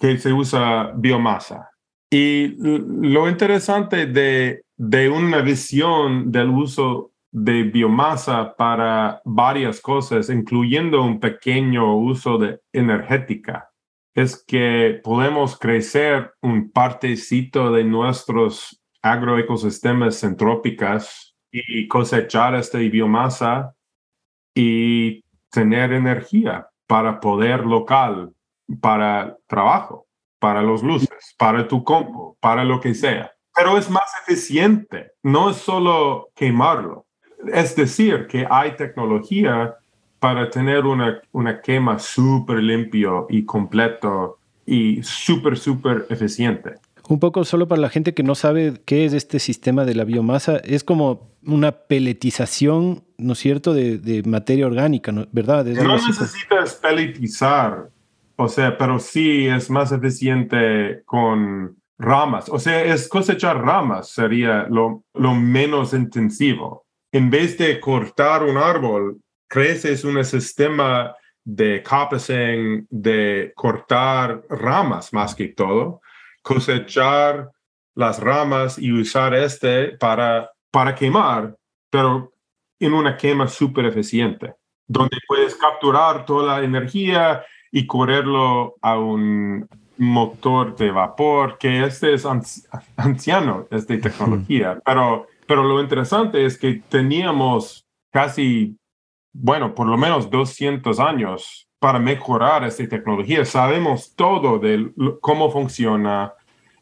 que se usa biomasa. Y lo interesante de, de una visión del uso de biomasa para varias cosas, incluyendo un pequeño uso de energética, es que podemos crecer un partecito de nuestros agroecosistemas entrópicas y cosechar esta biomasa y tener energía para poder local para trabajo, para los luces, para tu compo, para lo que sea. Pero es más eficiente, no es solo quemarlo. Es decir, que hay tecnología para tener una, una quema súper limpio y completo y súper, súper eficiente. Un poco solo para la gente que no sabe qué es este sistema de la biomasa, es como una peletización, ¿no es cierto?, de, materia orgánica, ¿verdad? no necesitas peletizar o sea, pero sí es más eficiente con ramas. O sea, es cosechar ramas sería lo, menos intensivo. En vez de cortar un árbol, creces un sistema de coppicing, de cortar ramas más que todo, cosechar las ramas y usar este para, para quemar, pero en una quema súper eficiente, donde puedes capturar toda la energía y correrlo a un motor de vapor, que este es anciano, esta tecnología. Pero, pero lo interesante es que teníamos casi, bueno, por lo menos 200 años para mejorar esta tecnología. Sabemos todo de cómo funciona.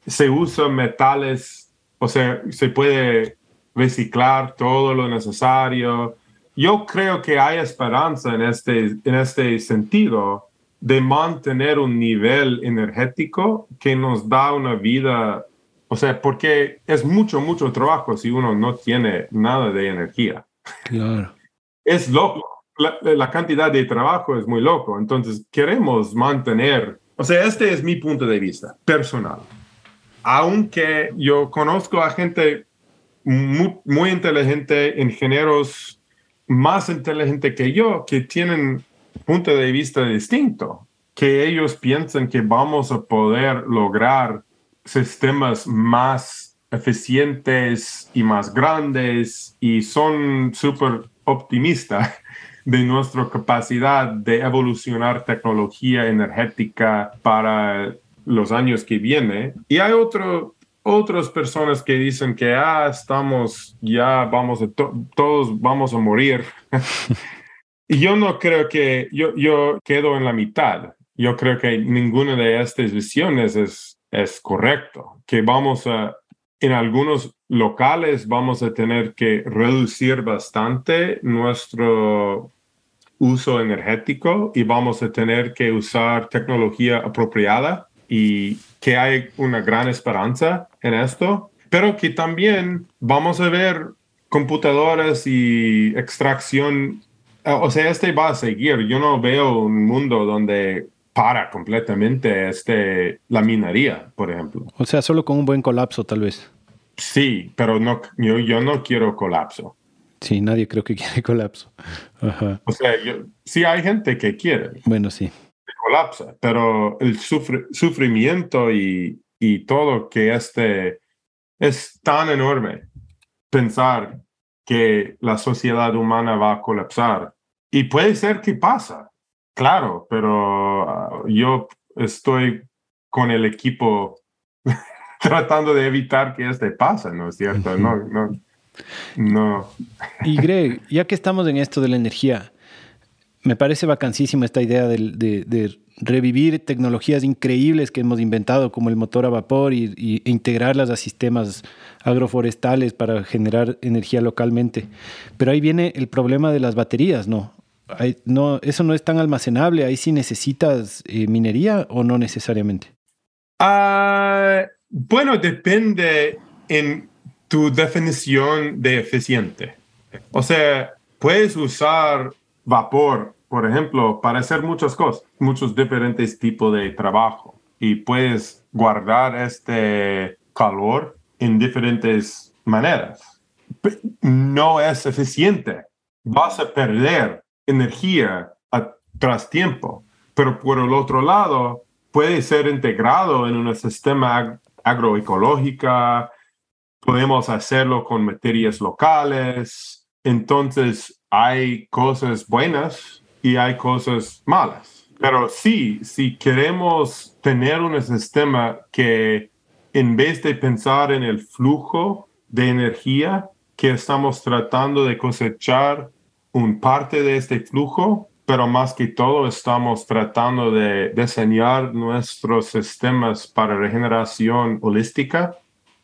Se usan metales, o sea, se puede reciclar todo lo necesario. Yo creo que hay esperanza en este, en este sentido de mantener un nivel energético que nos da una vida, o sea, porque es mucho, mucho trabajo si uno no tiene nada de energía. Claro. Es loco. La, cantidad de trabajo es muy loco. Entonces, queremos mantener, o sea, este es mi punto de vista personal. Aunque yo conozco a gente muy, muy inteligente, ingenieros más inteligentes que yo, que tienen punto de vista distinto, que ellos piensan que vamos a poder lograr sistemas más eficientes y más grandes y son súper optimistas <laughs> de nuestra capacidad de evolucionar tecnología energética para los años que vienen. Y hay otro, otras personas que dicen que ah, estamos, ya vamos a, todos vamos a morir <laughs> yo no creo que yo, yo quedo en la mitad. Yo creo que ninguna de estas visiones es, es correcto. Que vamos a, en algunos locales vamos a tener que reducir bastante nuestro uso energético y vamos a tener que usar tecnología apropiada y que hay una gran esperanza en esto, pero que también vamos a ver computadoras y extracción o sea, este va a seguir. Yo no veo un mundo donde para completamente este, la minería, por ejemplo. O sea, solo con un buen colapso, tal vez. Sí, pero no, yo, yo no quiero colapso. Sí, nadie creo que <laughs> quiere colapso. O sea, sí hay gente que quiere. Bueno, sí. Colapsa, pero el sufrimiento y, y todo que este es tan enorme. Pensar que la sociedad humana va a colapsar y puede ser que pasa, claro, pero ah, yo estoy con el equipo <laughs> tratando de evitar que este pase, ¿no es cierto? No, no. No. Y Greg, ya que estamos en esto de la energía, me parece vacancísima esta idea de, revivir tecnologías increíbles que hemos inventado, como el motor a vapor, y, e integrarlas a sistemas agroforestales para generar energía localmente. Pero ahí viene el problema de las baterías, ¿no? no eso no es tan almacenable. Ahí sí necesitas eh, minería o no necesariamente. Ah, bueno, depende en tu definición de eficiente. O sea, puedes usar vapor, por ejemplo, para hacer muchas cosas, muchos diferentes tipos de trabajo y puedes guardar este calor en diferentes maneras. No es eficiente. Vas a perder energía tras tiempo. Pero por el otro lado, puede ser integrado en un sistema agroecológico, podemos hacerlo con materias locales. Entonces, hay cosas buenas y hay cosas malas. Pero sí, si queremos tener un sistema que en vez de pensar en el flujo de energía que estamos tratando de cosechar un parte de este flujo, pero más que todo estamos tratando de diseñar nuestros sistemas para regeneración holística.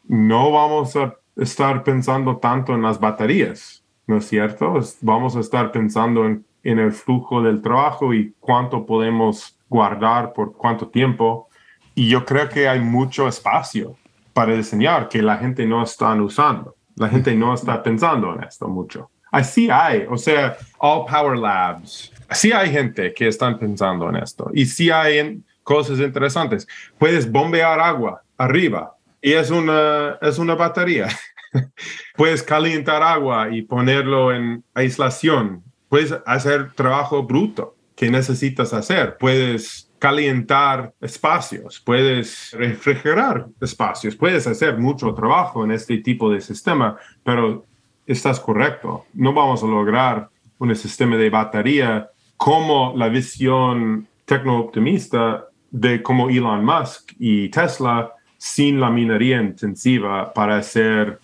No vamos a estar pensando tanto en las baterías, ¿no es cierto? Vamos a estar pensando en, en el flujo del trabajo y cuánto podemos guardar por cuánto tiempo. Y yo creo que hay mucho espacio para diseñar que la gente no está usando. La gente no está pensando en esto mucho. Así hay, o sea, All Power Labs. Sí hay gente que están pensando en esto y sí hay cosas interesantes. Puedes bombear agua arriba y es una, es una batería. <laughs> Puedes calentar agua y ponerlo en aislación. Puedes hacer trabajo bruto que necesitas hacer. Puedes calentar espacios, puedes refrigerar espacios, puedes hacer mucho trabajo en este tipo de sistema, pero estás correcto. No vamos a lograr un sistema de batería como la visión tecno-optimista de como Elon Musk y Tesla sin la minería intensiva para hacer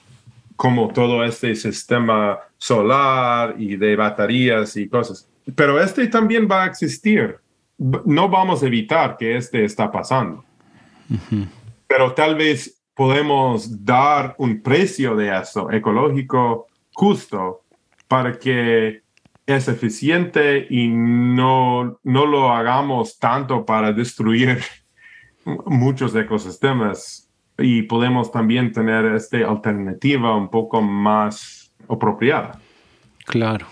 como todo este sistema solar y de baterías y cosas. Pero este también va a existir. No vamos a evitar que este está pasando. Pero tal vez podemos dar un precio de eso ecológico justo para que es eficiente y no, no lo hagamos tanto para destruir <laughs> muchos ecosistemas y podemos también tener esta alternativa un poco más apropiada. Claro.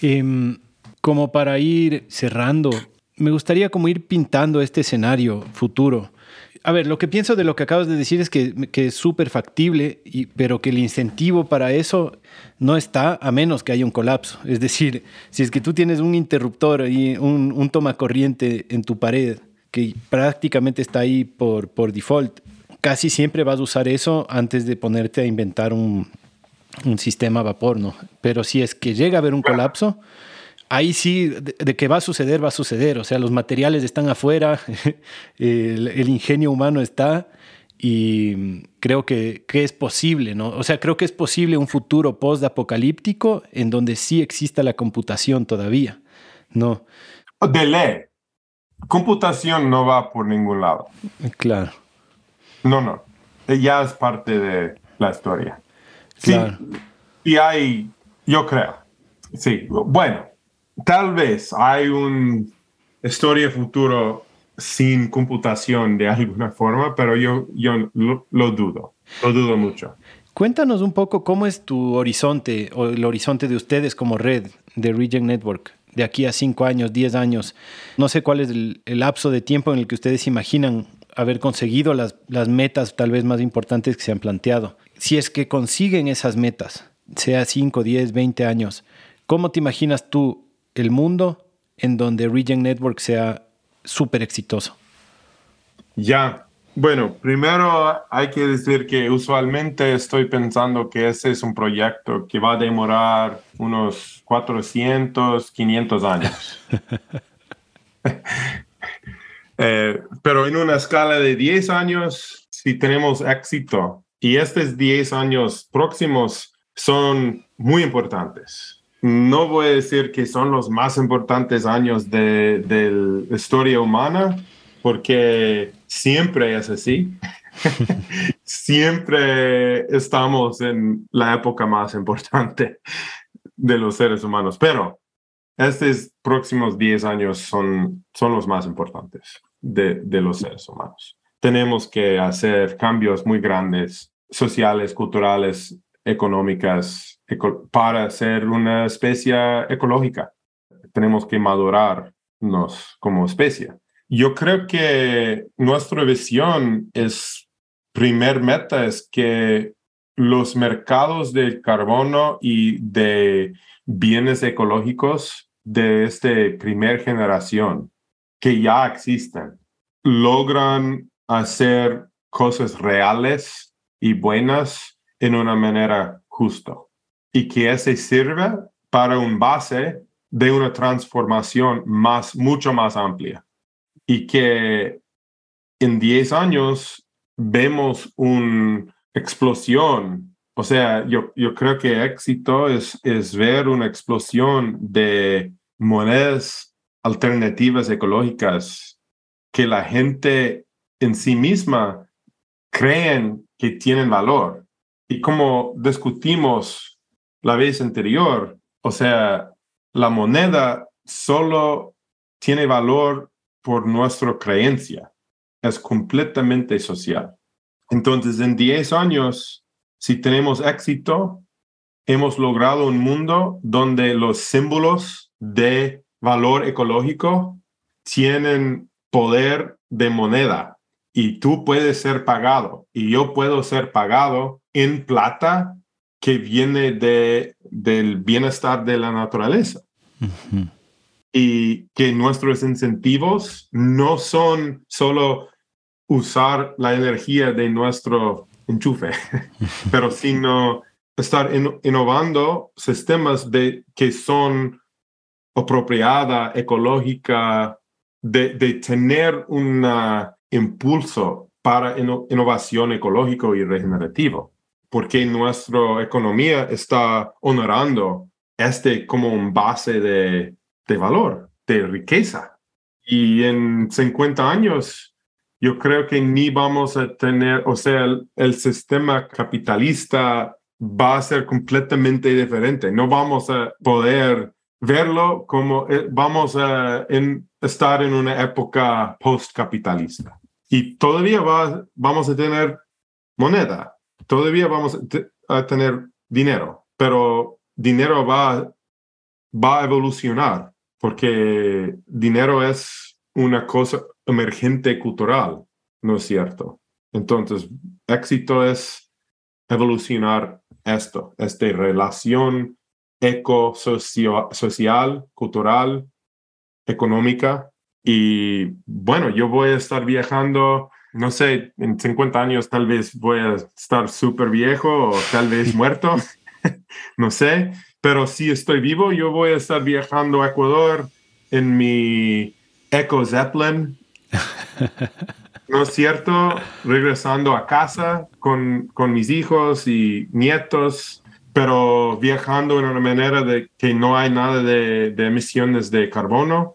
Em, como para ir cerrando, me gustaría como ir pintando este escenario futuro a ver, lo que pienso de lo que acabas de decir es que, es súper factible, y, pero que el incentivo para eso no está a menos que haya un colapso. Es decir, si es que tú tienes un interruptor y un, un toma corriente en tu pared que prácticamente está ahí por, por default, casi siempre vas a usar eso antes de ponerte a inventar un, un sistema a vapor, ¿no? Pero si es que llega a haber un colapso, ahí sí, de, que va a suceder, va a suceder. O sea, los materiales están afuera, <laughs> el, ingenio humano está y creo que, es posible, ¿no? O sea, creo que es posible un futuro post-apocalíptico en donde sí exista la computación todavía, ¿no? De ley. Computación no va por ningún lado. Claro. No, no. Ya es parte de la historia. Claro. y hay, yo creo. Sí, bueno, tal vez hay una historia futuro sin computación de alguna forma, pero yo, yo lo, dudo, lo dudo mucho. Cuéntanos un poco cómo es tu horizonte o el horizonte de ustedes como red de Regen Network de aquí a cinco años, diez años. No sé cuál es el, lapso de tiempo en el que ustedes imaginan haber conseguido las, las metas tal vez más importantes que se han planteado. Si es que consiguen esas metas, sea 5, 10, 20 años, ¿cómo te imaginas tú el mundo en donde Regen Network sea súper exitoso? Ya, bueno, primero hay que decir que usualmente estoy pensando que ese es un proyecto que va a demorar unos 400, 500 años. <laughs> Eh, pero en una escala de 10 años, si tenemos éxito y estos 10 años próximos son muy importantes. No voy a decir que son los más importantes años de, la historia humana, porque siempre es así. <laughs> siempre estamos en la época más importante de los seres humanos, pero estos próximos 10 años son, son los más importantes de, de los seres humanos. Tenemos que hacer cambios muy grandes, sociales, culturales, económicas, para ser una especie ecológica. Tenemos que madurarnos como especie. Yo creo que nuestra visión es, primer meta es que los mercados de carbono y de bienes ecológicos de esta primera generación que ya existen logran hacer cosas reales y buenas en una manera justa y que ese sirve para un base de una transformación más, mucho más amplia y que en 10 años vemos una explosión. O sea, yo, yo creo que éxito es, es ver una explosión de monedas alternativas ecológicas que la gente en sí misma creen que tienen valor. Y como discutimos la vez anterior, o sea, la moneda solo tiene valor por nuestra creencia, es completamente social. Entonces, en 10 años, si tenemos éxito, hemos logrado un mundo donde los símbolos de valor ecológico tienen poder de moneda y tú puedes ser pagado y yo puedo ser pagado en plata que viene de, del bienestar de la naturaleza. Y que nuestros incentivos no son solo usar la energía de nuestro enchufe, <laughs> pero sino estar innovando sistemas de, que son apropiada, ecológica, de, de tener un impulso para innovación ecológico y regenerativo, porque nuestra economía está honorando este como un base de, de valor, de riqueza. Y en 50 años, yo creo que ni vamos a tener, o sea, el, sistema capitalista va a ser completamente diferente. No vamos a poder verlo como eh, vamos a estar en una época post-capitalista. Y todavía va, vamos a tener moneda, todavía vamos a tener dinero, pero dinero va, va a evolucionar porque dinero es una cosa emergente cultural, ¿no es cierto? Entonces, éxito es evolucionar esto, esta relación eco social, cultural, económica. Y bueno, yo voy a estar viajando, no sé, en 50 años tal vez voy a estar súper viejo o tal vez <laughs> muerto, <laughs> no sé, pero si estoy vivo, yo voy a estar viajando a Ecuador en mi Eco Zeppelin. ¿No es cierto? Regresando a casa con, con mis hijos y nietos pero viajando en una manera de que no hay nada de, emisiones de carbono.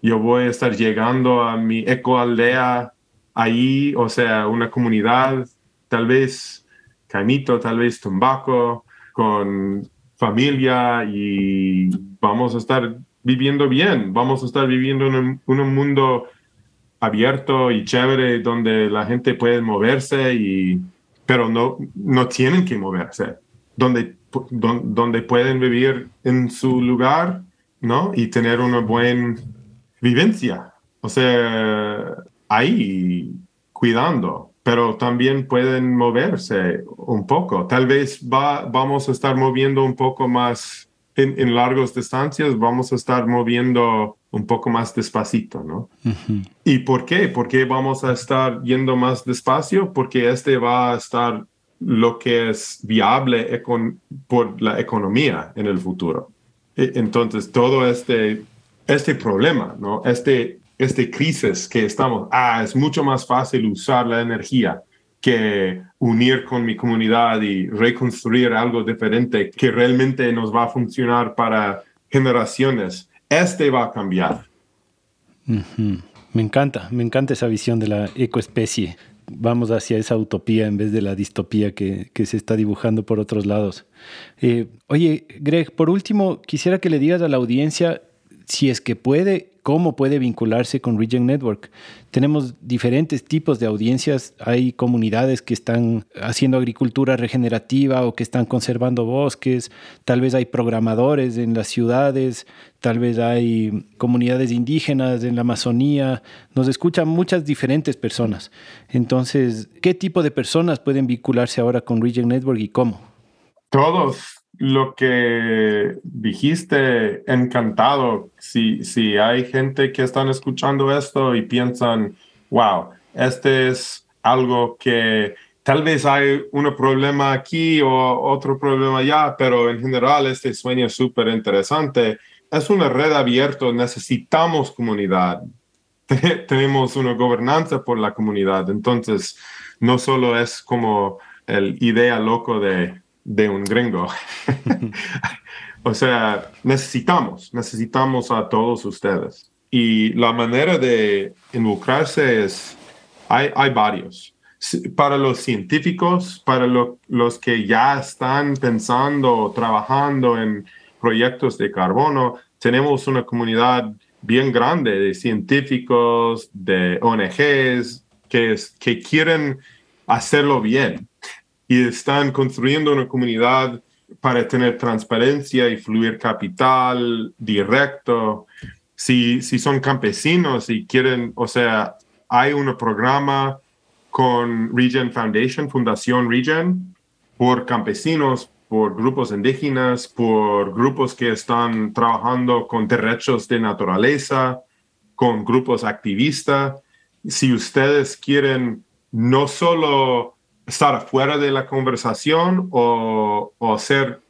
Yo voy a estar llegando a mi ecoaldea ahí, o sea, una comunidad, tal vez Caimito, tal vez Tumbaco, con familia y vamos a estar viviendo bien, vamos a estar viviendo en un, mundo abierto y chévere donde la gente puede moverse y pero no no tienen que moverse donde, donde pueden vivir en su lugar, ¿no? Y tener una buena vivencia. O sea, ahí cuidando, pero también pueden moverse un poco. Tal vez va, vamos a estar moviendo un poco más en, en largas distancias, vamos a estar moviendo un poco más despacito, ¿no? ¿Y por qué? ¿Por qué vamos a estar yendo más despacio? Porque este va a estar lo que es viable por la economía en el futuro. E, entonces, todo este, este problema, ¿no? Este, este crisis que estamos, ah, es mucho más fácil usar la energía que unir con mi comunidad y reconstruir algo diferente que realmente nos va a funcionar para generaciones. Este va a cambiar. Me encanta, me encanta esa visión de la ecoespecie. Vamos hacia esa utopía en vez de la distopía que, se está dibujando por otros lados. Eh, oye, Greg, por último, quisiera que le digas a la audiencia si es que puede cómo puede vincularse con Region Network. Tenemos diferentes tipos de audiencias. Hay comunidades que están haciendo agricultura regenerativa o que están conservando bosques. Tal vez hay programadores en las ciudades. Tal vez hay comunidades indígenas en la Amazonía. Nos escuchan muchas diferentes personas. Entonces, ¿qué tipo de personas pueden vincularse ahora con Region Network y cómo? Todos lo que dijiste, encantado. Si, si hay gente que están escuchando esto y piensan, wow, este es algo que tal vez hay un problema aquí o otro problema allá, pero en general este sueño es súper interesante. Es una red abierta, necesitamos comunidad. <laughs> Tenemos una gobernanza por la comunidad, entonces no solo es como el idea loco de de un gringo. <laughs> o sea, necesitamos, necesitamos a todos ustedes. Y la manera de involucrarse es, hay, hay varios. Para los científicos, para los que ya están pensando, trabajando en proyectos de carbono, tenemos una comunidad bien grande de científicos, de ONGs, que, que quieren hacerlo bien y están construyendo una comunidad para tener transparencia y fluir capital directo. Si, si son campesinos y quieren, o sea, hay un programa con Regen Foundation, Fundación Regen, por campesinos, por grupos indígenas, por grupos que están trabajando con derechos de naturaleza, con grupos activistas. Si ustedes quieren no solo estar afuera de la conversación o, o ser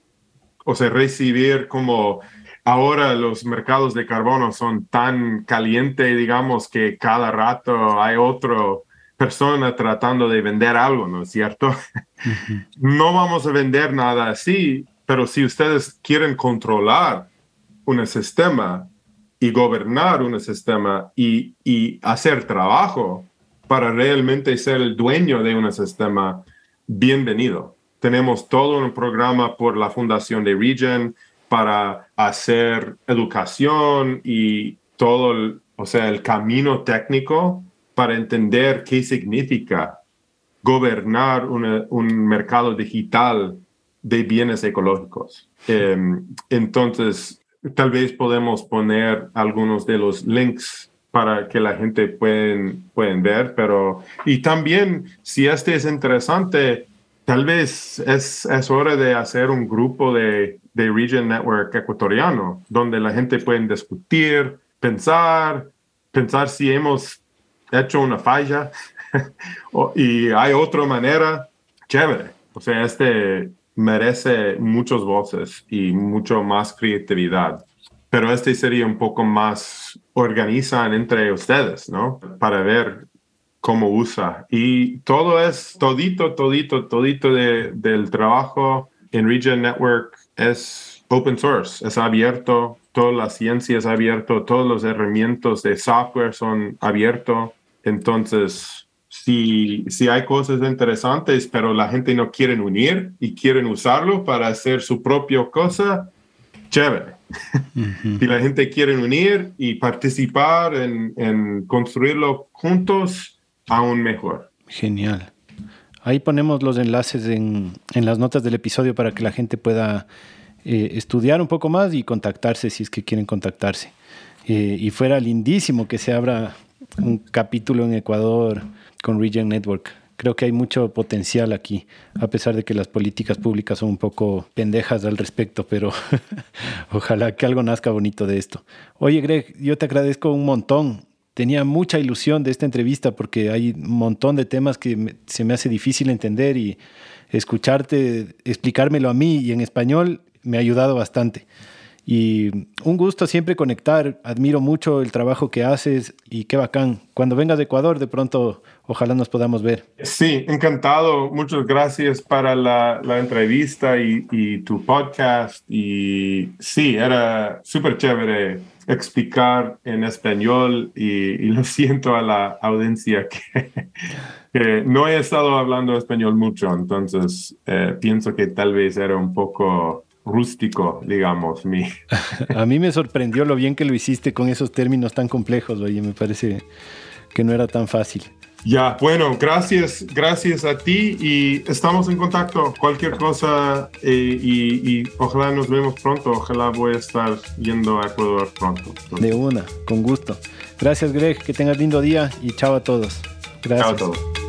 o sea, recibir como ahora los mercados de carbono son tan calientes, digamos, que cada rato hay otra persona tratando de vender algo, ¿no es cierto? no vamos a vender nada así, pero si ustedes quieren controlar un sistema y gobernar un sistema y, y hacer trabajo, para realmente ser el dueño de un sistema, bienvenido. Tenemos todo un programa por la Fundación de Regen para hacer educación y todo, el, o sea, el camino técnico para entender qué significa gobernar un mercado digital de bienes ecológicos. Em, entonces, tal vez podemos poner algunos de los links para que la gente pueden, pueden ver, pero y también si este es interesante, tal vez es, es hora de hacer un grupo de, de Region Network ecuatoriano, donde la gente puede discutir, pensar, pensar si hemos hecho una falla <laughs> y hay otra manera, chévere. O sea, este merece muchas voces y mucho más creatividad pero este sería un poco más organizan entre ustedes, ¿no? Para ver cómo usa. Y todo es, todito, todito, todito de, del trabajo en Region Network es open source, es abierto, toda la ciencia es abierto, todos los herramientas de software son abiertos. Entonces, si, si hay cosas interesantes, pero la gente no quiere unir y quieren usarlo para hacer su propia cosa, chévere. Si la gente quiere unir y participar en, construirlo juntos, aún mejor. Genial. Ahí ponemos los enlaces en, las notas del episodio para que la gente pueda eh, estudiar un poco más y contactarse si es que quieren contactarse. Eh, y fuera lindísimo que se abra un capítulo en Ecuador con Region Network. Creo que hay mucho potencial aquí, a pesar de que las políticas públicas son un poco pendejas al respecto, pero <laughs> ojalá que algo nazca bonito de esto. Oye, Greg, yo te agradezco un montón. Tenía mucha ilusión de esta entrevista porque hay un montón de temas que se me hace difícil entender y escucharte, explicármelo a mí y en español me ha ayudado bastante. Y un gusto siempre conectar. Admiro mucho el trabajo que haces y qué bacán. Cuando vengas de Ecuador, de pronto, ojalá nos podamos ver. Sí, encantado. Muchas gracias para la, la entrevista y, y, tu podcast. Y sí, era súper chévere explicar en español y, y, lo <laughs> siento a la audiencia que, que, no he estado hablando español mucho, entonces eh, pienso que tal vez era un poco rústico, digamos. Mi. <laughs> A mí me sorprendió lo bien que lo hiciste con esos términos tan complejos, oye, me parece que no era tan fácil. Ya, bueno, gracias, gracias a ti y estamos en contacto. Cualquier cosa eh, y, y, ojalá nos vemos pronto. Ojalá voy a estar yendo a Ecuador pronto. De una, con gusto. Gracias, Greg. Que tengas lindo día y chao a todos. Gracias. Chao a todos.